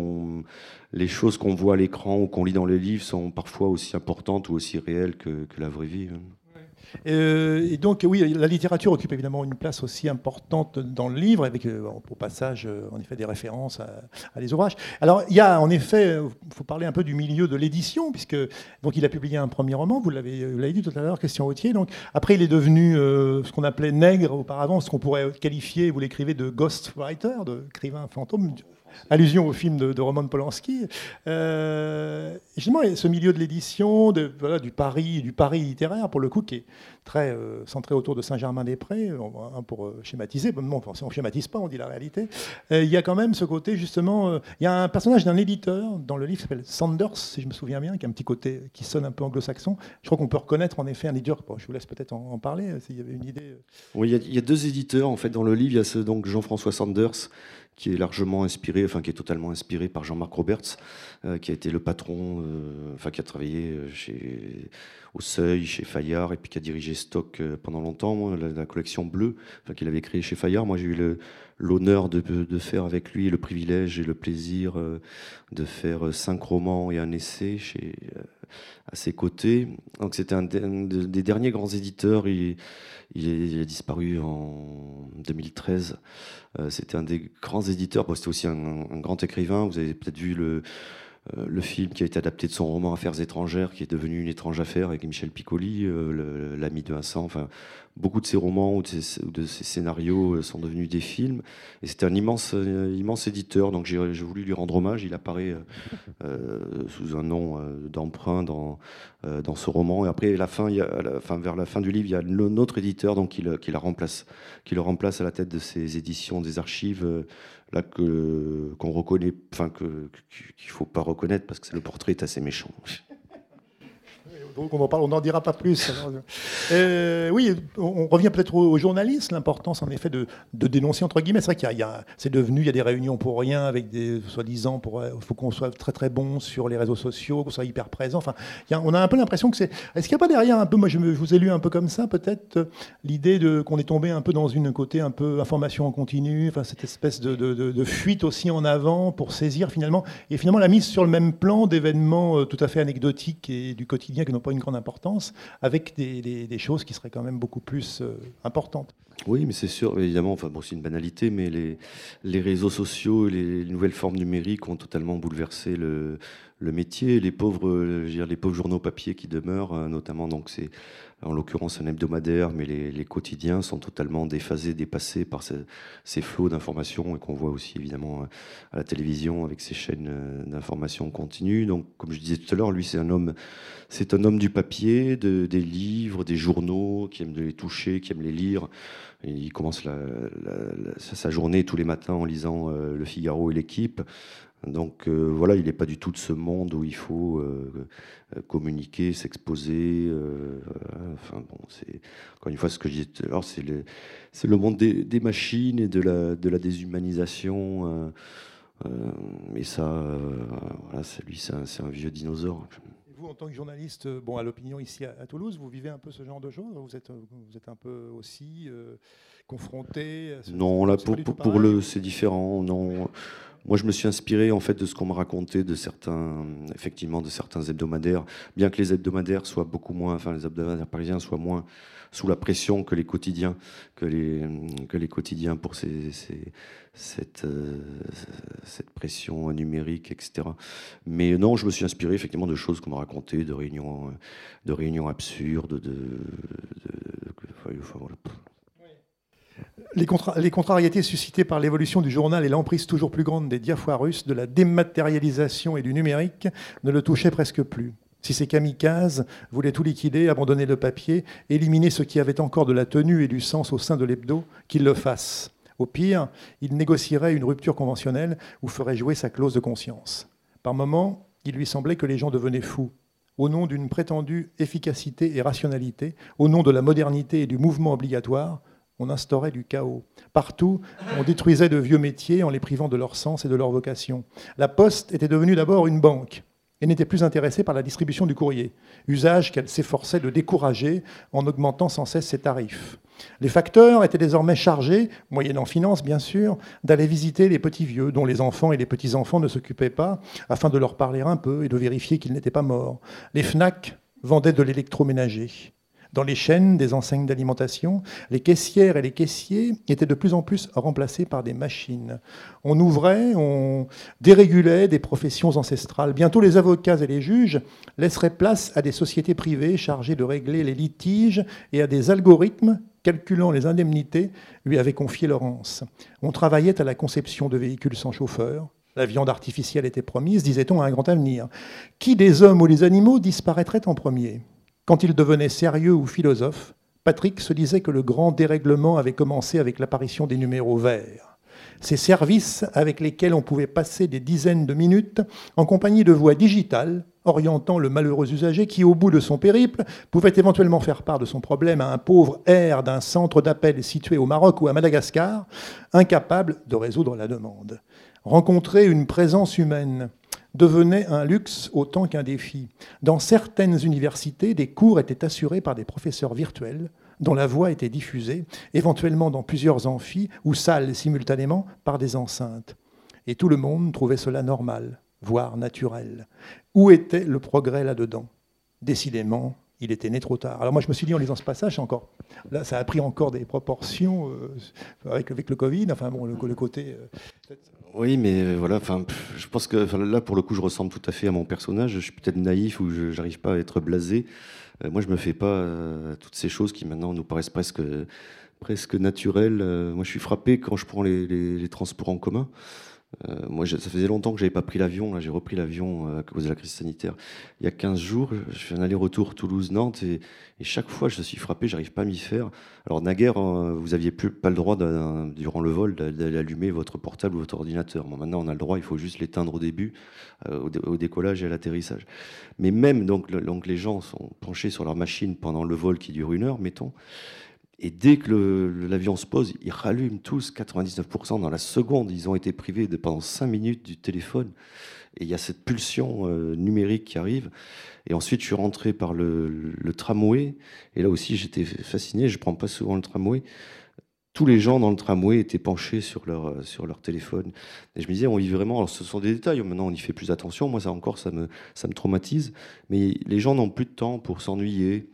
les choses qu'on voit à l'écran ou qu'on lit dans les livres sont parfois aussi importantes ou aussi réelles que, que la vraie vie. Hein. Euh, et donc, oui, la littérature occupe évidemment une place aussi importante dans le livre, avec euh, au passage, euh, en effet, des références à, les ouvrages. Alors, il y a en effet, il faut parler un peu du milieu de l'édition, puisque donc il a publié un premier roman, vous l'avez dit tout à l'heure, Question Autier. Donc, après, il est devenu ce qu'on appelait nègre auparavant, ce qu'on pourrait qualifier, vous l'écrivez, de ghostwriter, d'écrivain fantôme allusion au film de, Roman Polanski. Euh, justement, ce milieu de l'édition, du Paris, du Paris littéraire, pour le coup, qui est très euh, centré autour de Saint-Germain-des-Prés, pour euh, schématiser. Bon, si on ne schématise pas, on dit la réalité. il y a quand même ce côté, justement, il y a un personnage d'un éditeur dans le livre qui s'appelle Sanders, si je me souviens bien, qui a un petit côté qui sonne un peu anglo-saxon. Je crois qu'on peut reconnaître en effet un éditeur. je vous laisse peut-être en, parler, s'il y avait une idée. Il y, a, deux éditeurs, en fait, dans le livre. Il y a ce, donc Jean-François Sanders qui est largement inspiré, enfin qui est totalement inspiré par Jean-Marc Roberts, euh, qui a été le patron, euh, enfin qui a travaillé euh, chez, au Seuil, chez Fayard, et puis qui a dirigé Stock pendant longtemps, la, collection bleue, qu'il avait créée chez Fayard. Moi, j'ai eu l'honneur de, faire avec lui le privilège et le plaisir de faire cinq romans et un essai chez, à ses côtés. Donc c'était un, des derniers grands éditeurs. Il, a disparu en 2013. Euh, c'était un des grands éditeurs. c'était aussi un, grand écrivain. Vous avez peut-être vu le, euh, le film qui a été adapté de son roman Affaires étrangères, qui est devenu une étrange affaire avec Michel Piccoli, euh, l'ami de Vincent. Enfin, beaucoup de ses romans ou de ses, scénarios euh, sont devenus des films. Et c'était un immense, immense éditeur, donc j'ai voulu lui rendre hommage. Il apparaît sous un nom d'emprunt dans, dans ce roman. Et après, la fin, vers la fin du livre, il y a notre éditeur donc, qui, le, remplace, qui le remplace à la tête de ses éditions des archives là que qu'on reconnaît, enfin que qu'il faut pas reconnaître parce que le portrait est assez méchant. Donc on n'en dira pas plus. Oui, on revient peut-être aux journalistes, l'importance en effet de, dénoncer entre guillemets. C'est vrai qu'il y a, c'est devenu, il y a des réunions pour rien avec des soi-disant il euh, faut qu'on soit très très bon sur les réseaux sociaux, qu'on soit hyper présent. Enfin, on a un peu l'impression que c'est. Est-ce qu'il n'y a pas derrière un peu, moi je, vous ai lu un peu comme ça, peut-être l'idée qu'on est tombé un peu dans une côté un peu information en continu, enfin cette espèce de, fuite aussi en avant pour saisir finalement et finalement la mise sur le même plan d'événements euh, tout à fait anecdotiques et du quotidien que pas une grande importance, avec des, choses qui seraient quand même beaucoup plus euh, importantes. Oui, mais c'est sûr, évidemment, enfin, c'est une banalité, mais les, les réseaux sociaux, les, nouvelles formes numériques ont totalement bouleversé le, le métier. Les pauvres, euh, dire, les pauvres journaux papier qui demeurent, euh, notamment, donc c'est en l'occurrence un hebdomadaire, mais les, quotidiens sont totalement déphasés, dépassés par ces, flots d'informations et qu'on voit aussi évidemment à la télévision avec ces chaînes euh, d'informations continues. Donc, comme je disais tout à l'heure, lui c'est un homme, c'est un homme du papier, de, des livres, des journaux, qui aime les toucher, qui aime les lire. Il commence sa journée tous les matins en lisant euh, Le Figaro et l'équipe. Donc euh, voilà, il n'est pas du tout de ce monde où il faut euh, communiquer, s'exposer. Enfin bon, c'est encore une fois ce que je disais tout à l'heure, c'est le, monde des, machines et de la, déshumanisation. mais ça, lui, c'est un, vieux dinosaure. En tant que journaliste, bon, à l'opinion ici à, Toulouse, vous vivez un peu ce genre de choses Vous êtes, vous êtes un peu aussi confronté Non, là, pour, pour, pour le, c'est différent. Non. Moi, je me suis inspiré en fait de ce qu'on me racontait de certains, effectivement, de certains hebdomadaires, bien que les hebdomadaires soient beaucoup moins, enfin les hebdomadaires parisiens soient moins sous la pression que les quotidiens, que les, que les quotidiens pour ces, cette, euh, cette pression numérique, etc. Mais non, je me suis inspiré effectivement de choses qu'on m'a racontées, de réunions, de réunions absurdes, de, de, les, contrariétés suscitées par l'évolution du journal et l'emprise toujours plus grande des diafoirus, de la dématérialisation et du numérique ne le touchaient presque plus. Si ces kamikazes voulaient tout liquider, abandonner le papier, éliminer ce qui avait encore de la tenue et du sens au sein de l'hebdo, qu'ils le fassent. Au pire, il négocierait une rupture conventionnelle ou ferait jouer sa clause de conscience. Par moments, il lui semblait que les gens devenaient fous. Au nom d'une prétendue efficacité et rationalité, au nom de la modernité et du mouvement obligatoire, on instaurait du chaos. Partout, on détruisait de vieux métiers en les privant de leur sens et de leur vocation. La poste était devenue d'abord une banque et n'était plus intéressée par la distribution du courrier, usage qu'elle s'efforçait de décourager en augmentant sans cesse ses tarifs. Les facteurs étaient désormais chargés, moyennant finance bien sûr, d'aller visiter les petits vieux dont les enfants et les petits-enfants ne s'occupaient pas, afin de leur parler un peu et de vérifier qu'ils n'étaient pas morts. Les FNAC vendaient de l'électroménager. Dans les chaînes des enseignes d'alimentation, les caissières et les caissiers étaient de plus en plus remplacés par des machines. On ouvrait, on dérégulait des professions ancestrales. Bientôt, les avocats et les juges laisseraient place à des sociétés privées chargées de régler les litiges et à des algorithmes calculant les indemnités, lui avait confié Laurence. On travaillait à la conception de véhicules sans chauffeur. La viande artificielle était promise, disait-on, à un grand avenir. Qui des hommes ou des animaux disparaîtrait en premier? Quand il devenait sérieux ou philosophe, Patrick se disait que le grand dérèglement avait commencé avec l'apparition des numéros verts. Ces services avec lesquels on pouvait passer des dizaines de minutes en compagnie de voix digitales orientant le malheureux usager qui, au bout de son périple, pouvait éventuellement faire part de son problème à un pauvre air d'un centre d'appel situé au Maroc ou à Madagascar, incapable de résoudre la demande. Rencontrer une présence humaine, devenait un luxe autant qu'un défi. Dans certaines universités, des cours étaient assurés par des professeurs virtuels dont la voix était diffusée, éventuellement dans plusieurs amphis ou salles simultanément par des enceintes. Et tout le monde trouvait cela normal, voire naturel. Où était le progrès là-dedans? Décidément, il était né trop tard. Alors moi, je me suis dit en lisant ce passage, encore, là, ça a pris encore des proportions avec, avec le Covid. Enfin bon, le, le côté. Oui, mais voilà, enfin, je pense que là, pour le coup, je ressemble tout à fait à mon personnage. Je suis peut-être naïf ou je pas à être blasé. moi, je me fais pas toutes ces choses qui maintenant nous paraissent presque presque naturelles. moi, je suis frappé quand je prends les transports en commun. Euh, moi, ça faisait longtemps que j'avais pas pris l'avion. Là, j'ai repris l'avion euh, à cause de la crise sanitaire. Il y a 15 jours, je fais un aller-retour Toulouse-Nantes et, chaque fois, je suis frappé, j'arrive pas à m'y faire. Alors, naguère, hein, vous aviez plus, pas le droit, durant le vol, d'allumer votre portable ou votre ordinateur. maintenant, on a le droit, il faut juste l'éteindre au début, euh, au, décollage et à l'atterrissage. Mais même, donc, donc, les gens sont penchés sur leur machine pendant le vol qui dure une heure, mettons. Et dès que l'avion se pose, ils rallument tous, 99% dans la seconde. Ils ont été privés de, pendant 5 minutes du téléphone. Et il y a cette pulsion euh, numérique qui arrive. Et ensuite, je suis rentré par le, tramway. Et là aussi, j'étais fasciné. Je ne prends pas souvent le tramway. Tous les gens dans le tramway étaient penchés sur leur, euh, sur leur téléphone. Et je me disais, on vit vraiment. Alors, ce sont des détails. Maintenant, on y fait plus attention. Moi, ça encore, ça me, ça me traumatise. Mais les gens n'ont plus de temps pour s'ennuyer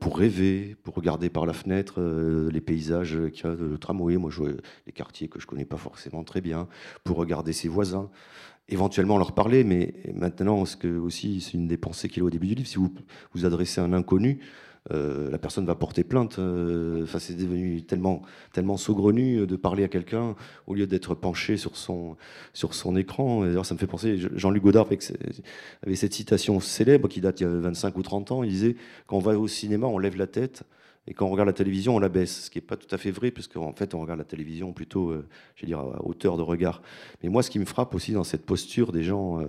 pour rêver, pour regarder par la fenêtre euh, les paysages qu'il y a, le tramway, moi je vois des quartiers que je connais pas forcément très bien, pour regarder ses voisins, éventuellement leur parler, mais maintenant, ce que aussi c'est une des pensées qu'il a au début du livre, si vous vous adressez à un inconnu, euh, la personne va porter plainte. Euh, enfin, c'est devenu tellement, tellement saugrenu de parler à quelqu'un au lieu d'être penché sur son, sur son écran. D'ailleurs, ça me fait penser, Jean-Luc Godard avait cette citation célèbre qui date il y a 25 ou 30 ans. Il disait Quand on va au cinéma, on lève la tête. Et quand on regarde la télévision, on la baisse, ce qui n'est pas tout à fait vrai, puisqu'en fait, on regarde la télévision plutôt, euh, je dire, à hauteur de regard. Mais moi, ce qui me frappe aussi dans cette posture des gens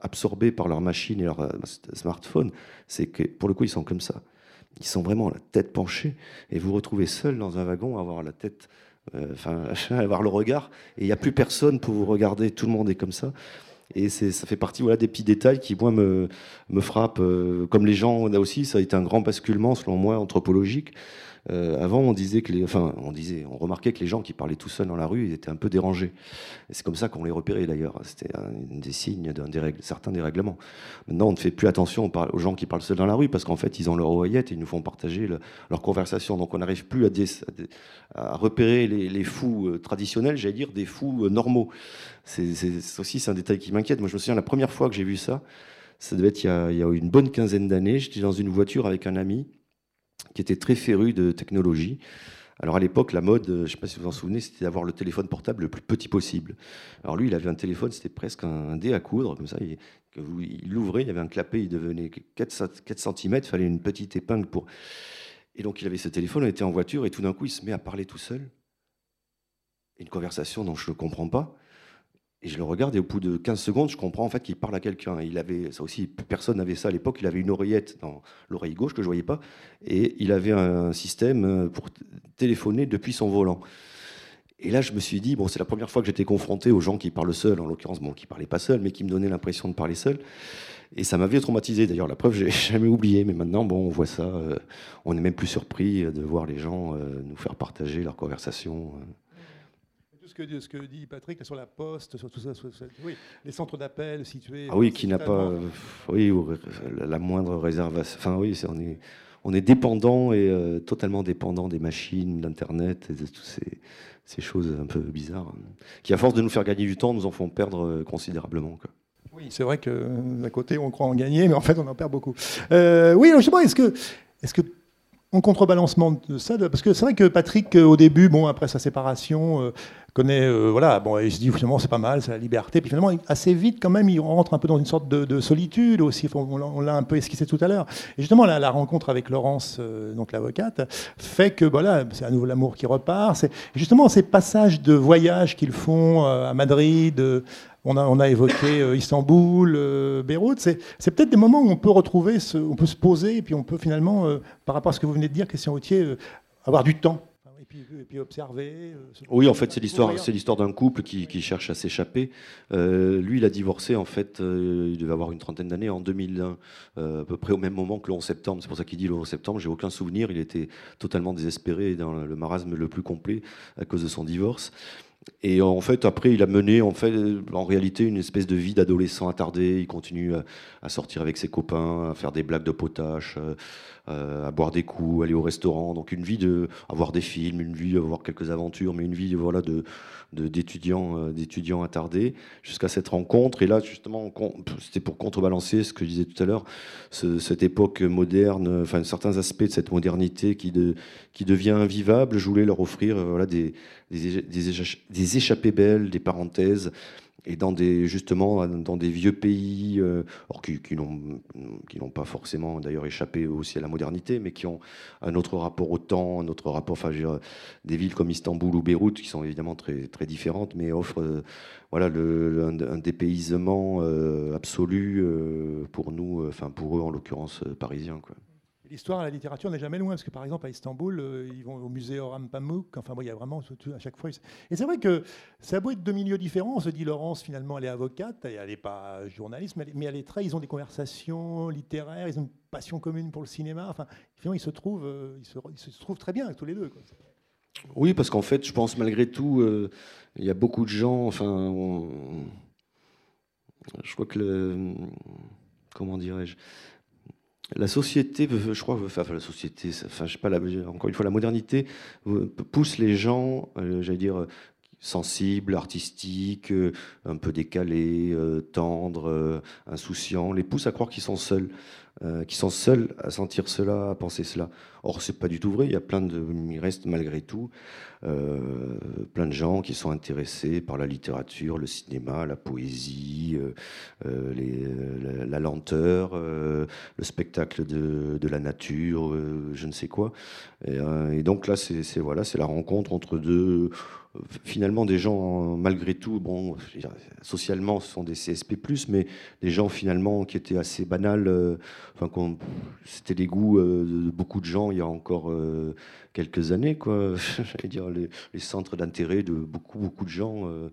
absorbés par leur machine et leur smartphone, c'est que pour le coup, ils sont comme ça. Ils sont vraiment la tête penchée et vous retrouvez seul dans un wagon, avoir la tête, euh, enfin, avoir le regard, et il n'y a plus personne pour vous regarder, tout le monde est comme ça. Et ça fait partie voilà, des petits détails qui, moi, me, me frappent. Euh, comme les gens, là aussi, ça a été un grand basculement, selon moi, anthropologique. Euh, avant, on disait que les, enfin, on disait, on remarquait que les gens qui parlaient tout seuls dans la rue, ils étaient un peu dérangés. C'est comme ça qu'on les repérait d'ailleurs. C'était un des signes d'un dérègle, certains dérèglements. Maintenant, on ne fait plus attention aux gens qui parlent seuls dans la rue parce qu'en fait, ils ont leur oreillette et ils nous font partager leur conversation. Donc, on n'arrive plus à, repérer les, fous euh, traditionnels, j'allais dire des fous euh, normaux. C'est aussi un détail qui m'inquiète. Moi, je me souviens la première fois que j'ai vu ça. Ça devait être y a, il y a une bonne quinzaine d'années. J'étais dans une voiture avec un ami qui était très féru de technologie. Alors à l'époque, la mode, je ne sais pas si vous vous en souvenez, c'était d'avoir le téléphone portable le plus petit possible. Alors lui, il avait un téléphone, c'était presque un dé à coudre, comme ça. Il, il l'ouvrait, il y avait un clapet, il devenait 4, 4 cm, il fallait une petite épingle pour. Et donc il avait ce téléphone, on était en voiture, et tout d'un coup, il se met à parler tout seul. Une conversation dont je ne comprends pas. Et je le regarde et au bout de 15 secondes, je comprends en fait qu'il parle à quelqu'un. Il avait ça aussi, personne n'avait ça à l'époque. Il avait une oreillette dans l'oreille gauche que je voyais pas, et il avait un système euh, pour téléphoner depuis son volant. Et là, je me suis dit bon, c'est la première fois que j'étais confronté aux gens qui parlent seuls, en l'occurrence, bon, qui parlaient pas seuls, mais qui me donnaient l'impression de parler seul. Et ça m'avait traumatisé. D'ailleurs, la preuve, j'ai jamais oublié. Mais maintenant, bon, on voit ça. Euh, on n'est même plus surpris de voir les gens euh, nous faire partager leurs conversations ce que, ce que dit Patrick sur la poste, sur tout ça, oui, les centres d'appel situés. Ah oui, qui n'a pas, oui, la moindre réservation. Enfin oui, on est, on est dépendant et euh, totalement dépendant des machines, d'internet, et de toutes ces, ces, choses un peu bizarres, qui à force de nous faire gagner du temps, nous en font perdre euh, considérablement. Quoi. Oui, c'est vrai que d'un côté on croit en gagner, mais en fait on en perd beaucoup. Euh, oui, justement, est-ce que, est-ce que en contrebalancement de ça, parce que c'est vrai que Patrick, au début, bon, après sa séparation, connaît, euh, voilà, bon, il se dit finalement c'est pas mal, c'est la liberté. Puis finalement, assez vite quand même, il rentre un peu dans une sorte de, solitude aussi. On, l'a un peu esquissé tout à l'heure. Et justement, la, rencontre avec Laurence, euh, donc l'avocate, fait que voilà, c'est à nouveau l'amour qui repart. C'est justement ces passages de voyage qu'ils font euh, à Madrid. On a, on a, évoqué Istanbul, Beyrouth. C'est peut-être des moments où on peut retrouver, ce, on peut se poser, et puis on peut finalement, par rapport à ce que vous venez de dire, Christian Autier, avoir du temps et puis observer. Euh, oui, en fait, c'est l'histoire, c'est l'histoire d'un couple qui, cherche à s'échapper. Euh, lui, il a divorcé en fait, euh, il devait avoir une trentaine d'années en 2001, à peu près au même moment que le 11 septembre. C'est pour ça qu'il dit le 11 septembre. J'ai aucun souvenir. Il était totalement désespéré dans le marasme le plus complet à cause de son divorce. Et en fait, après, il a mené en, fait, en réalité une espèce de vie d'adolescent attardé. Il continue à, sortir avec ses copains, à faire des blagues de potache, euh, à boire des coups, aller au restaurant. Donc une vie de avoir des films, une vie avoir quelques aventures, mais une vie voilà de d'étudiants euh, d'étudiants attardés jusqu'à cette rencontre. Et là, justement, c'était pour contrebalancer ce que je disais tout à l'heure, cette époque moderne, enfin certains aspects de cette modernité qui qui devient invivable. Je voulais leur offrir euh, voilà des, des, échappées belles, des parenthèses, et dans des justement dans des vieux pays, euh, qui, n'ont pas forcément d'ailleurs échappé aussi à la modernité, mais qui ont un autre rapport au temps, un autre rapport, enfin, des villes comme Istanbul ou Beyrouth qui sont évidemment très très différentes, mais offrent euh, voilà un, dépaysement euh, absolu pour nous, enfin pour eux en l'occurrence parisiens l'histoire la littérature n'est jamais loin, parce que par exemple à Istanbul, euh, ils vont au musée Orhan Pamuk, enfin bon, il y a vraiment à chaque fois. Et c'est vrai que ça a beau être deux milieux différents, on se dit Laurence finalement elle est avocate, elle n'est pas journaliste, mais elle est très, ils ont des conversations littéraires, ils ont une passion commune pour le cinéma, enfin finalement ils se trouvent, euh, ils se, trouvent très bien tous les deux. Oui, parce qu'en fait, je pense malgré tout, euh, il y a beaucoup de gens, enfin, je crois que le, comment dirais-je, la société, je crois, enfin la société, enfin je sais pas, encore une fois, la modernité pousse les gens, euh, j'allais dire, sensibles, artistiques, euh, un peu décalés, euh, tendres, insouciants, les pousse à croire qu'ils sont seuls. Euh, qui sont seuls à sentir cela, à penser cela. Or, c'est pas du tout vrai. Il y a plein de, il reste malgré tout euh, plein de gens qui sont intéressés par la littérature, le cinéma, la poésie, euh, les, la, lenteur, le spectacle de, de la nature, je ne sais quoi. Et, donc là, c'est voilà, c'est la rencontre entre deux finalement des gens malgré tout bon socialement ce sont des CSP mais des gens finalement qui étaient assez banals enfin c'était les goûts euh, de beaucoup de gens il y a encore euh, quelques années quoi j'allais dire les, centres d'intérêt de beaucoup beaucoup de gens euh,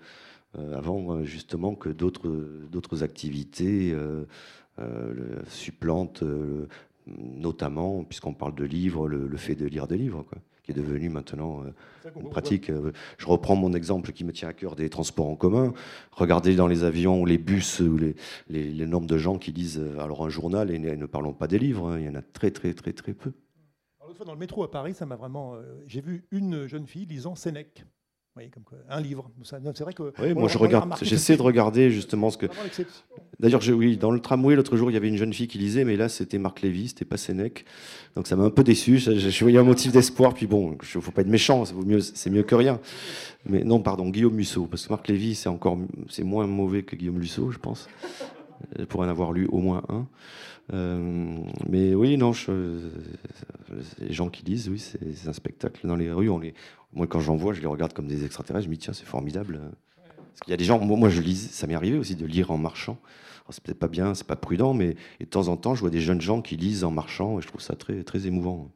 avant justement que d'autres activités supplantent notamment puisqu'on parle de livres le, fait de lire des livres quoi qui est devenu maintenant une pratique. Je reprends mon exemple qui me tient à cœur des transports en commun. Regardez dans les avions ou les bus ou les, les, nombres de gens qui lisent alors un journal et ne parlons pas des livres. Hein. il y en a très très très très peu. L'autre fois dans le métro à Paris, ça m'a vraiment. Euh, j'ai vu une jeune fille lisant Sénèque comme un livre. C'est vrai que. Oui, moi je regarde, j'essaie de regarder justement ce que. D'ailleurs, oui, dans le tramway l'autre jour, il y avait une jeune fille qui lisait, mais là c'était Marc Lévy, c'était pas Sénèque. Donc ça m'a un peu déçu. Je voyais un motif d'espoir, puis bon, il faut pas être méchant, c'est mieux, mieux que rien. Mais non, pardon, Guillaume Musso, parce que Marc Lévy, c'est encore, c'est moins mauvais que Guillaume Musso, je pense, pour en avoir lu au moins un. Euh, mais oui, non, les gens qui lisent, oui, c'est un spectacle dans les rues. Moi, quand j'en vois, je les regarde comme des extraterrestres. Je me dis, tiens, c'est formidable. Parce qu'il y a des gens, moi, je lis, ça m'est arrivé aussi de lire en marchant. C'est peut-être pas bien, c'est pas prudent, mais de temps en temps, je vois des jeunes gens qui lisent en marchant et je trouve ça très, très émouvant.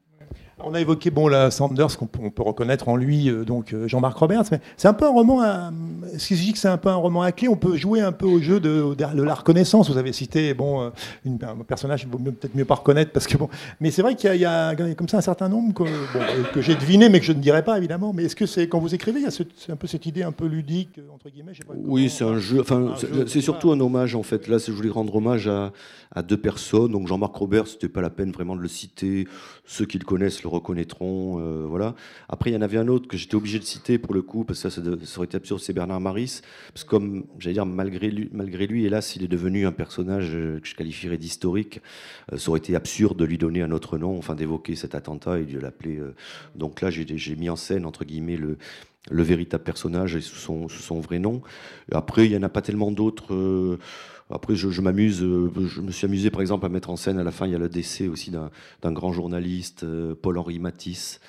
On a évoqué bon, la Sanders, qu'on peut reconnaître en lui, euh, donc euh, Jean-Marc Roberts, mais c'est un peu un roman. À, si je dis que c'est un peu un roman à clé, on peut jouer un peu au jeu de, de, la reconnaissance. Vous avez cité bon, euh, une, un personnage vaut peut-être mieux pas reconnaître, parce que bon. Mais c'est vrai qu'il y, a comme ça un certain nombre que, que j'ai deviné, mais que je ne dirais pas évidemment. Mais est-ce que c'est quand vous écrivez, il y a un peu cette idée un peu ludique entre guillemets pas Oui, c'est un jeu. Enfin, c'est surtout un hommage en fait. Là, je voulais rendre hommage à, à deux personnes. Donc Jean-Marc Roberts, c'était pas la peine vraiment de le citer. Ceux qui le connaissent le reconnaîtront. Euh, voilà. Après, il y en avait un autre que j'étais obligé de citer pour le coup, parce que ça, ça aurait été absurde, c'est Bernard Maris. Parce que comme, j'allais dire, malgré lui, malgré lui, hélas, il est devenu un personnage euh, que je qualifierais d'historique. Euh, ça aurait été absurde de lui donner un autre nom, enfin d'évoquer cet attentat et de l'appeler. donc là, j'ai mis en scène, entre guillemets, le, le véritable personnage et sous son, sous son vrai nom. Après, il n'y en a pas tellement d'autres. Après, je, m'amuse, je me suis amusé par exemple à mettre en scène à la fin, il y a le décès aussi d'un grand journaliste, euh, Paul-Henri Matisse,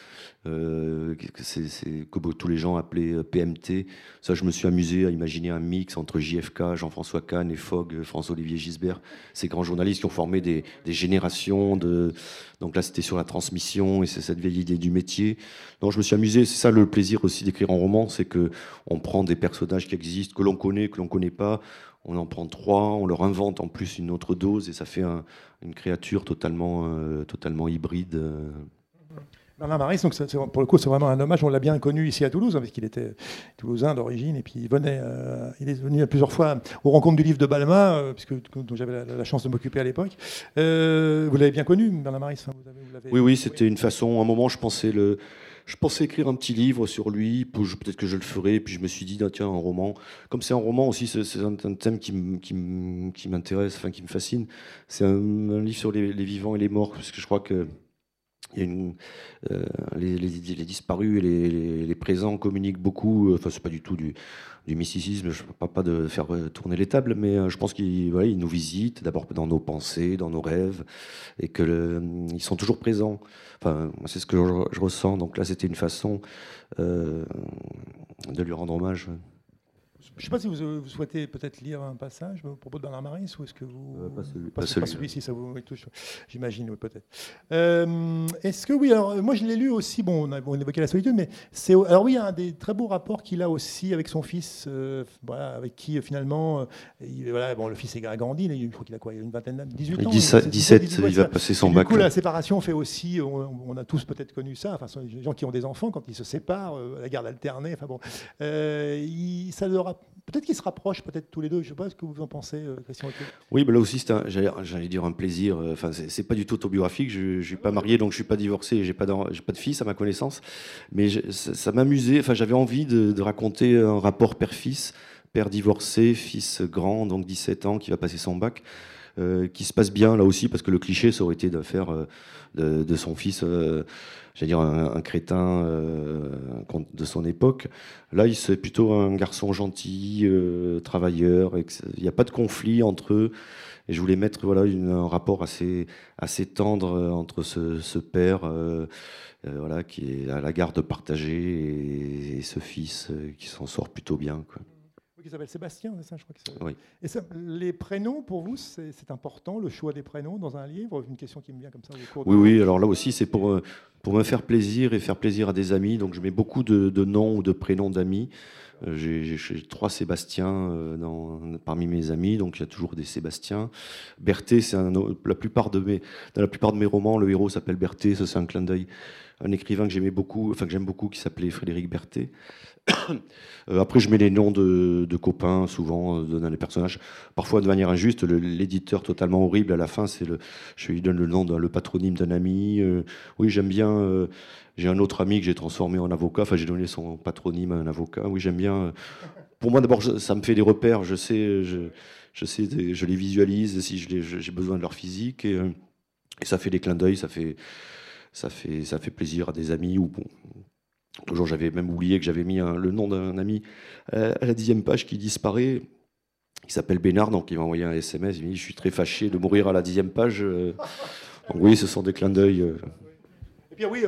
euh, que tous les gens appelaient euh, PMT. Ça, je me suis amusé à imaginer un mix entre JFK, Jean-François Kahn et Fogg, François-Olivier Gisbert, ces grands journalistes qui ont formé des, générations de. Donc là, c'était sur la transmission et c'est cette vieille idée du métier. Donc je me suis amusé. C'est ça le plaisir aussi d'écrire en roman, c'est que on prend des personnages qui existent, que l'on connaît, que l'on connaît pas on en prend trois, on leur invente en plus une autre dose et ça fait une créature totalement, euh, totalement hybride. Bernard Maris, donc pour le coup, c'est vraiment un hommage. On l'a bien connu ici à Toulouse, hein, parce qu'il était toulousain d'origine, et puis il venait, euh, il est venu plusieurs fois aux rencontres du livre de Balma, euh, puisque dont j'avais la, chance de m'occuper à l'époque. Euh, vous l'avez bien connu, Bernard Maris hein, Oui, oui, c'était une façon. À un moment, je pensais le. Je pensais écrire un petit livre sur lui, peut-être que je le ferais, puis je me suis dit, ah, tiens, un roman. Comme c'est un roman aussi, c'est un, thème qui m'intéresse, enfin qui me fascine. C'est un, livre sur les, les, vivants et les morts, parce que je crois que euh, les, disparus et les, présents communiquent beaucoup. Enfin, c'est pas du tout du, mysticisme. Je ne parle pas de faire tourner les tables, mais euh, je pense qu'ils nous visitent d'abord dans nos pensées, dans nos rêves, et qu'ils sont toujours présents. Enfin, c'est ce que je, ressens. Donc là, c'était une façon euh, de lui rendre hommage. Je ne sais pas si vous, souhaitez peut-être lire un passage au propos de Bernard Maris ou est-ce que vous. Euh, pas, celui, pas, celui, ci ça vous touche. J'imagine, oui, peut-être. Euh, est-ce que oui, alors moi je l'ai lu aussi, bon, on a, on évoqué la solitude, mais c'est. Alors oui, il y a un des très beaux rapports qu'il a aussi avec son fils, euh, voilà, avec qui finalement. voilà, bon, le fils est grandi, je crois qu'il a quoi Il a une vingtaine 18 ans 17, 17, il va passer son bac. Du coup, la séparation fait aussi. On, a tous peut-être connu ça, enfin, les gens qui ont des enfants, quand ils se séparent, la garde alternée, enfin bon. Il, ça leur a Peut-être qu'ils se rapprochent, peut-être tous les deux. Je ne sais pas ce que vous en pensez, euh, Christian. Oui, mais là aussi, j'allais dire un plaisir. Euh, enfin, c'est pas du tout autobiographique. Je ne suis pas marié, donc je ne suis pas divorcé. J'ai pas, pas de fils à ma connaissance. Mais ça, m'amusait. Enfin, j'avais envie de, raconter un rapport père-fils, père divorcé, fils grand, donc 17 ans, qui va passer son bac. Euh, qui se passe bien là aussi, parce que le cliché, ça aurait été de faire de, son fils j'allais dire, un, crétin euh, de son époque. Là, c'est plutôt un garçon gentil, euh, travailleur. Il n'y a pas de conflit entre eux. Et je voulais mettre voilà, un rapport assez, assez tendre euh, entre ce, père voilà, qui est à la garde partagée et, ce fils qui s'en sort plutôt bien. Quoi qui s'appelle Sébastien, c'est ça, je crois que oui. Et ça, les prénoms, pour vous, c'est important, le choix des prénoms dans un livre Une question qui me vient comme ça au cours Oui, oui, alors là aussi, c'est pour, euh, pour me faire plaisir et faire plaisir à des amis. Donc je mets beaucoup de, noms ou de prénoms d'amis. Euh, j'ai trois Sébastien euh, dans, parmi mes amis, donc il y a toujours des Sébastien. Berthet, c'est la plupart de mes, dans la plupart de mes romans, le héros s'appelle Berthet. Ça, c'est un clin d'œil. Un écrivain que j'aimais beaucoup, enfin que j'aime beaucoup, qui s'appelait Frédéric Berthet. Euh, après, je mets les noms de, copains, souvent, euh, dans les personnages. Parfois, de manière injuste, l'éditeur totalement horrible, à la fin, c'est le, je lui donne le nom, le patronyme d'un ami. Euh, oui, j'aime bien. j'ai un autre ami que j'ai transformé en avocat. Enfin, j'ai donné son patronyme à un avocat. Oui, j'aime bien. pour moi, d'abord, ça me fait des repères. Je sais, je, sais, je les visualise si j'ai besoin de leur physique. Et, et ça fait des clins d'œil, ça fait, ça, fait, ça fait plaisir à des amis ou bon, Toujours, j'avais même oublié que j'avais mis le nom d'un ami euh, à la dixième page qui disparaît. Il s'appelle Bénard, donc il m'a envoyé un SMS. Il m'a dit Je suis très fâché de mourir à la dixième page. Euh. Donc, oui, ce sont des clins d'œil. Euh. Et puis oui,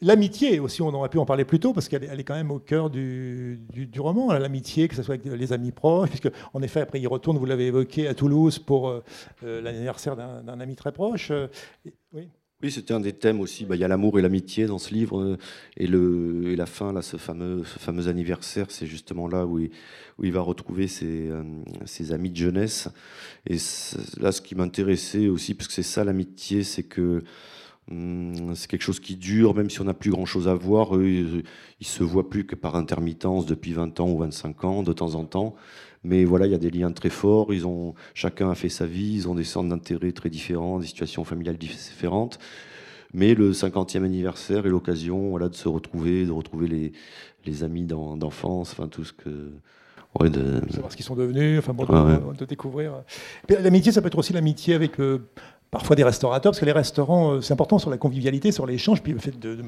l'amitié aussi, on aurait pu en parler plus tôt, parce qu'elle est, quand même au cœur du, roman, l'amitié, que ce soit avec les amis proches, puisque en effet, après, il retourne, vous l'avez évoqué, à Toulouse pour l'anniversaire d'un ami très proche. oui. Oui, c'était un des thèmes aussi. Bah, il y a l'amour et l'amitié dans ce livre. Euh, et, la fin, là, ce, fameux, anniversaire, c'est justement là où il, va retrouver ses, euh, ses, amis de jeunesse. Et là, ce qui m'intéressait aussi, parce que c'est ça l'amitié, c'est que hum, c'est quelque chose qui dure, même si on n'a plus grand-chose à voir. Ils, ils se voient plus que par intermittence depuis 20 ans ou 25 ans, de temps en temps. Mais voilà, il y a des liens très forts. Ils ont, chacun a fait sa vie. Ils ont des centres d'intérêt très différents, des situations familiales différentes. Mais le 50e anniversaire est l'occasion voilà, de se retrouver, de retrouver les, les amis d'enfance, enfin tout ce que. Ouais, de... Savoir ce qu'ils sont devenus, enfin bon, de, découvrir. L'amitié, ça peut être aussi l'amitié avec euh, parfois des restaurateurs, parce que les restaurants, euh, c'est important sur la convivialité, sur l'échange, puis le fait de,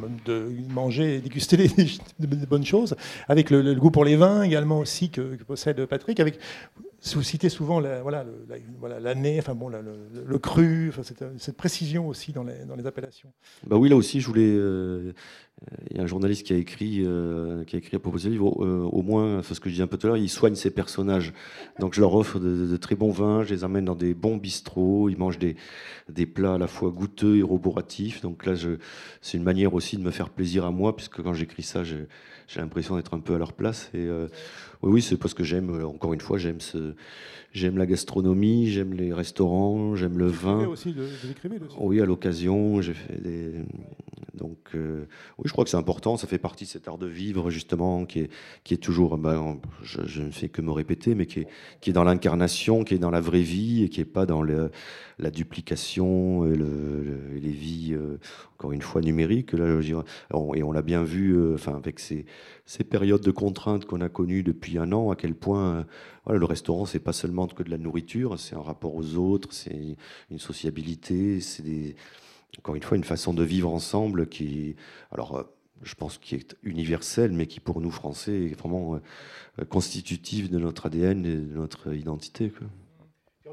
manger et déguster des, bonnes choses, avec le, goût pour les vins également aussi que, possède Patrick, avec vous citez souvent la, voilà, l'année, enfin bon, le, cru, cette, précision aussi dans les, dans les appellations. Bah oui, là aussi, je voulais. Euh, il y a un journaliste qui a écrit, euh, qui a écrit à propos de ce livre. Euh, au moins, c'est ce que je disais un peu tout à l'heure, il soigne ses personnages. Donc, je leur offre de, très bons vins, je les amène dans des bons bistrots, ils mangent des, des plats à la fois goûteux et roboratifs. Donc là, c'est une manière aussi de me faire plaisir à moi, puisque quand j'écris ça, j'ai l'impression d'être un peu à leur place. Et oui, oui c'est parce que j'aime, euh, encore une fois, j'aime ce, j'aime la gastronomie, j'aime les restaurants, j'aime le vin. Aussi, de, Oui, à l'occasion, j'ai fait Donc, oui, je crois que c'est important. Ça fait partie de cet art de vivre, justement, qui est, qui est toujours, ben, je, ne fais que me répéter, mais qui est, qui est dans l'incarnation, qui est dans la vraie vie et qui n'est pas dans le, la duplication et, les vies, encore une fois, numériques. Là, et on l'a bien vu, enfin, avec ces, ces, périodes de contraintes qu'on a connues depuis un an, à quel point le restaurant, c'est pas seulement que de la nourriture, c'est un rapport aux autres, c'est une sociabilité, c'est encore une fois, une façon de vivre ensemble qui, alors, euh, je pense, qui est universelle, mais qui pour nous Français est vraiment euh, constitutive de notre ADN et de notre identité.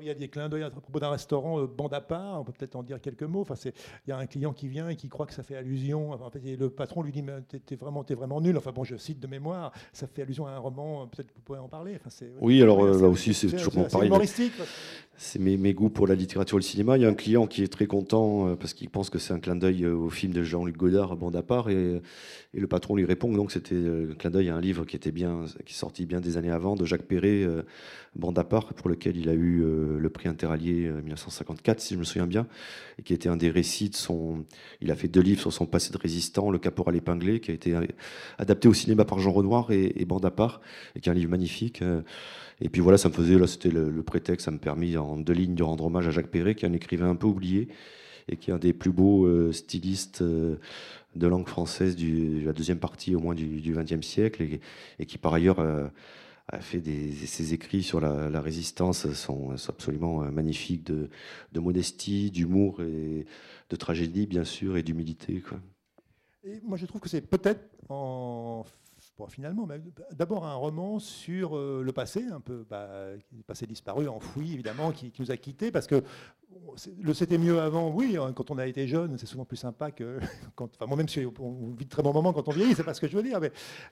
Il y a des clins d'œil à propos d'un restaurant euh, bande à part, on peut peut-être en dire quelques mots. Enfin, il y a un client qui vient et qui croit que ça fait allusion. en fait, le patron lui dit Mais t'es vraiment, es vraiment nul. Enfin, bon, je cite de mémoire, ça fait allusion à un roman, peut-être que vous pouvez en parler. Enfin, oui, alors euh, là aussi, c'est toujours pareil. C'est mes, mes, goûts pour la littérature et le cinéma. Il y a un client qui est très content euh, parce qu'il pense que c'est un clin d'œil au film de Jean-Luc Godard, Bande à part, et, et, le patron lui répond donc c'était un clin d'œil à un livre qui était bien, qui est sorti bien des années avant, de Jacques Perret, Bande à part, pour lequel il a eu le prix Interallié 1954, euh, si je me souviens bien, et qui était un des récits de son. Il a fait deux livres sur son passé de résistant, Le Caporal épinglé, qui a été euh, adapté au cinéma par Jean Renoir et, Bande à part, et qui est un livre magnifique. Euh. Et puis voilà, ça me faisait, là, c'était le, prétexte, ça me permis en deux lignes de rendre hommage à Jacques Perret, qui est un écrivain un peu oublié et qui est un des plus beaux stylistes de langue française de la deuxième partie au moins du XXe siècle, et, et, qui par ailleurs a fait des, ses écrits sur la, résistance sont, absolument euh, magnifiques de, modestie, d'humour et de tragédie bien sûr et d'humilité. Et moi je trouve que c'est peut-être en finalement, d'abord un roman sur euh, le passé, un peu bah, passé disparu, enfoui évidemment, qui, qui, nous a quittés, parce que le c'était mieux avant, oui, hein, quand on a été jeune, c'est souvent plus sympa que quand. Enfin, moi-même, on vit de très bons moments quand on vieillit, c'est pas ce que je veux dire,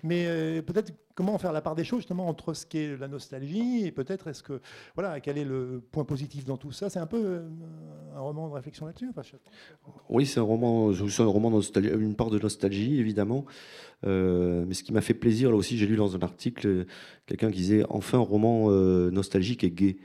mais, euh, peut-être comment faire la part des choses justement entre ce qu'est la nostalgie et peut-être est-ce que. Voilà, quel est le point positif dans tout ça? C'est un peu euh, un roman de réflexion là-dessus Oui, c'est un roman, c'est un roman une part de nostalgie, évidemment. Euh, mais ce qui m'a fait plaisir, là aussi, j'ai lu dans un article quelqu'un qui disait enfin un roman nostalgique et gai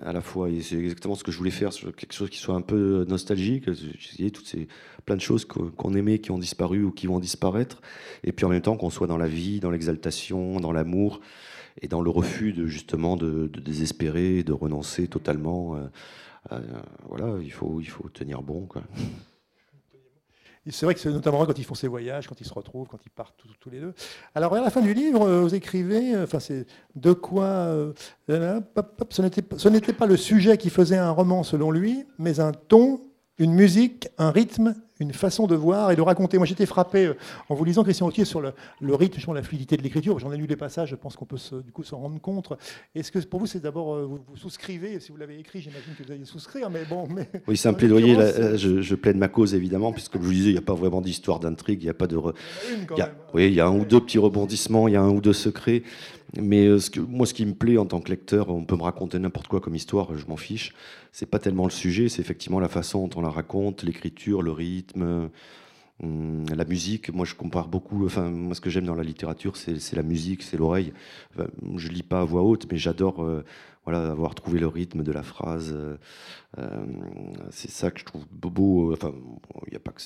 à la fois. Et c'est exactement ce que je voulais faire, quelque chose qui soit un peu nostalgique. J'ai toutes ces plein de choses qu'on aimait, qui ont disparu ou qui vont disparaître. Et puis en même temps qu'on soit dans la vie, dans l'exaltation, dans l'amour et dans le refus de justement de, désespérer, de renoncer totalement. Euh, voilà, il faut, il faut tenir bon. C'est vrai que c'est notamment quand ils font ces voyages, quand ils se retrouvent, quand ils partent tous, les deux. Alors, à la fin du livre, euh, vous écrivez, euh, enfin, c'est de quoi. Euh, ce n'était pas le sujet qui faisait un roman selon lui, mais un ton, une musique, un rythme une façon de voir et de raconter. Moi, j'étais frappé euh, en vous lisant Christian Autier sur le, rythme, sur la fluidité de l'écriture. J'en ai lu des passages, je pense qu'on peut du coup s'en rendre compte. Est-ce que pour vous, c'est d'abord, euh, vous, souscrivez, si vous l'avez écrit, j'imagine que vous allez souscrire, mais bon. Mais, oui, c'est un plaidoyer, je, je, plaide ma cause évidemment, puisque comme je vous disais, il n'y a pas vraiment d'histoire d'intrigue, il n'y a pas de. Oui, il y a un ou deux petits rebondissements, il y a un ou deux secrets. Mais euh, moi, ce qui me plaît en tant que lecteur, on peut me raconter n'importe quoi comme histoire, je m'en fiche. C'est pas tellement le sujet, c'est effectivement la façon dont on la raconte, l'écriture, le rythme, hum, la musique. Moi, je compare beaucoup. Enfin, moi, ce que j'aime dans la littérature, c'est la musique, c'est l'oreille. Enfin, je lis pas à voix haute, mais j'adore. Euh, voilà, avoir trouvé le rythme de la phrase. Euh, c'est ça que je trouve beau. Enfin, il n'y a pas que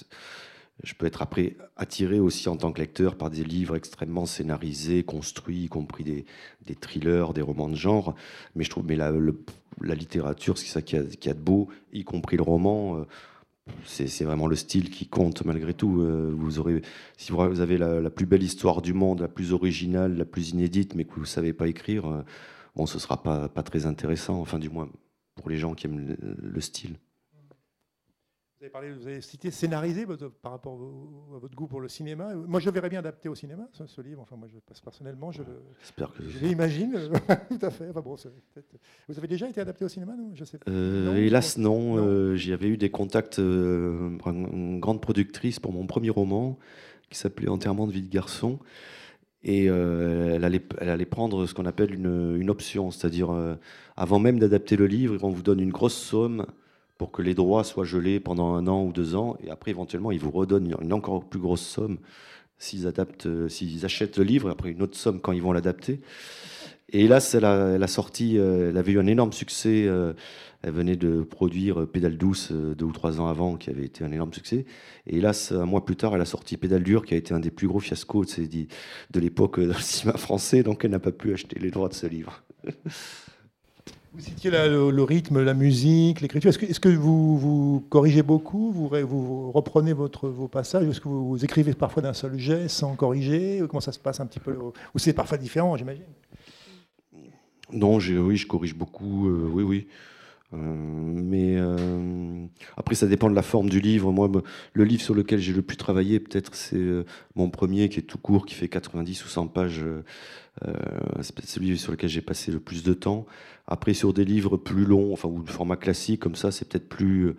je peux être après attiré aussi en tant que lecteur par des livres extrêmement scénarisés, construits, y compris des, thrillers, des romans de genre. Mais je trouve, mais la, littérature, c'est ça qui a, a, de beau, y compris le roman. Euh, c'est vraiment le style qui compte malgré tout. Euh, vous aurez, si vous avez la, plus belle histoire du monde, la plus originale, la plus inédite, mais que vous ne savez pas écrire, euh, bon, ce ne sera pas, pas très intéressant, enfin du moins pour les gens qui aiment le style. Vous avez, cité scénarisé par rapport à votre goût pour le cinéma. Moi, je verrais bien adapté au cinéma, ce, livre. Enfin, moi, je passe personnellement, je, l'imagine. Tout à fait. vous avez déjà été adapté au cinéma, non, je sais euh, Hélas, non. Euh, j'y avais eu des contacts. Euh, une grande productrice pour mon premier roman, qui s'appelait Enterrement de vie de garçon. Et elle, allait, elle, allait, prendre ce qu'on appelle une, une option, c'est-à-dire avant même d'adapter le livre, on vous donne une grosse somme pour que les droits soient gelés pendant un an ou deux ans, et après éventuellement ils vous redonnent une encore plus grosse somme s'ils adaptent, euh, s'ils achètent le livre, et après une autre somme quand ils vont l'adapter. Et hélas, elle a, sorti, elle avait eu un énorme succès. elle venait de produire Pédale douce deux ou trois ans avant, qui avait été un énorme succès. Et hélas, un mois plus tard, elle a sorti Pédale dure, qui a été un des plus gros fiascos de l'époque dans le cinéma français. Donc, elle n'a pas pu acheter les droits de ce livre. Vous citiez le, rythme, la musique, l'écriture. Est-ce que, vous, vous, corrigez beaucoup vous, reprenez votre, vos passages Est-ce que vous, écrivez parfois d'un seul jet sans corriger Comment ça se passe un petit peu Ou c'est parfois différent, j'imagine? Non, oui, je corrige beaucoup. Euh, oui, oui. Euh, mais euh, après, ça dépend de la forme du livre. Moi, le livre sur lequel j'ai le plus travaillé, peut-être, c'est mon premier qui est tout court, qui fait 90 ou 100 pages. c'est celui sur lequel j'ai passé le plus de temps. Après, sur des livres plus longs, enfin, ou de format classique, comme ça, c'est peut-être plus. Euh,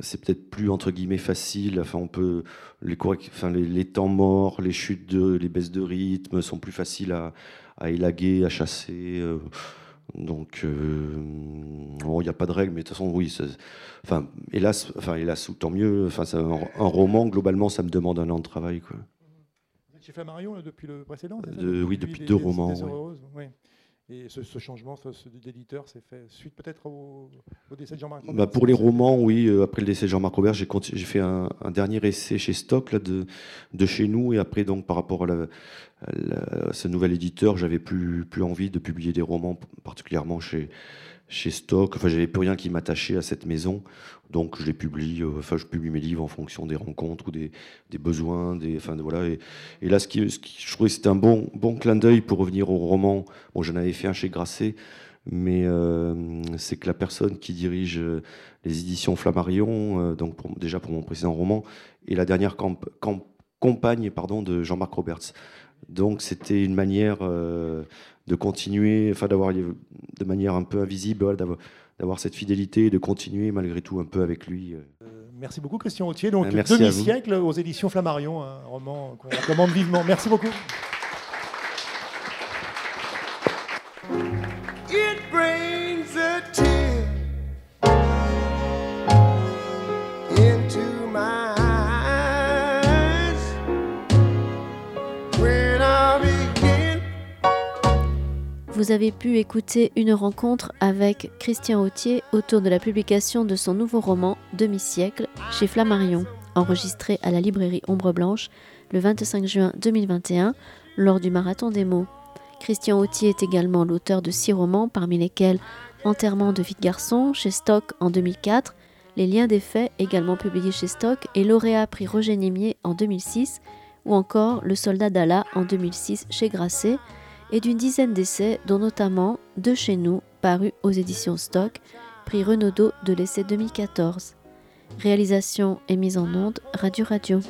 c'est peut-être plus entre guillemets facile. Enfin, on peut les, temps morts, les chutes de, les baisses de rythme sont plus faciles à élaguer, à chasser. Euh. donc, euh, il n'y a pas de règle, mais de toute façon, oui. Enfin, hélas, enfin, hélas, ou tant mieux. Enfin, un, un, roman, globalement, ça me demande un an de travail, quoi. Vous êtes chez Flammarion depuis le précédent Oui, depuis, deux romans. Oui. Et ce, changement d'éditeur s'est fait suite peut-être au, décès de Jean-Marc bah Pour les romans, oui. Euh, après le décès de Jean-Marc Robert, j'ai fait un, dernier essai chez Stock là, de, chez nous. Et après, donc, par rapport à, ce nouvel éditeur, j'avais plus, plus envie de publier des romans, particulièrement chez, chez Stock. Enfin, j'avais plus rien qui m'attachait à cette maison. Donc, je les publie. Euh, enfin, je publie mes livres en fonction des rencontres ou des, besoins. Des, enfin, voilà. Et, et là, ce qui, ce qui, je trouvais que c'était un bon, bon clin d'œil pour revenir au roman. Bon, j'en avais fait un chez Grasset, mais euh, c'est que la personne qui dirige euh, les éditions Flammarion, donc déjà pour mon précédent roman, est la dernière compagne pardon, de Jean-Marc Roberts. Donc, c'était une manière de continuer, enfin, d'avoir de manière un peu invisible, d'avoir d'avoir cette fidélité et de continuer malgré tout un peu avec lui. Euh. Euh, merci beaucoup Christian Autier. Donc demi-siècle aux éditions Flammarion, un roman qu'on recommande vivement. Merci beaucoup. Vous avez pu écouter une rencontre avec Christian Autier autour de la publication de son nouveau roman Demi-siècle chez Flammarion, enregistré à la librairie Ombre Blanche le 25 juin 2021 lors du Marathon des mots. Christian Autier est également l'auteur de six romans, parmi lesquels Enterrement de vie de garçon chez Stock en 2004, Les liens des faits, également publié chez Stock, et lauréat prix Roger Nimier en 2006, ou encore Le soldat d'Allah en 2006 chez Grasset, et d'une dizaine d'essais, dont notamment De chez nous, paru aux éditions Stock, prix Renaudot de l'essai 2014. Réalisation et mise en onde Radio Radio.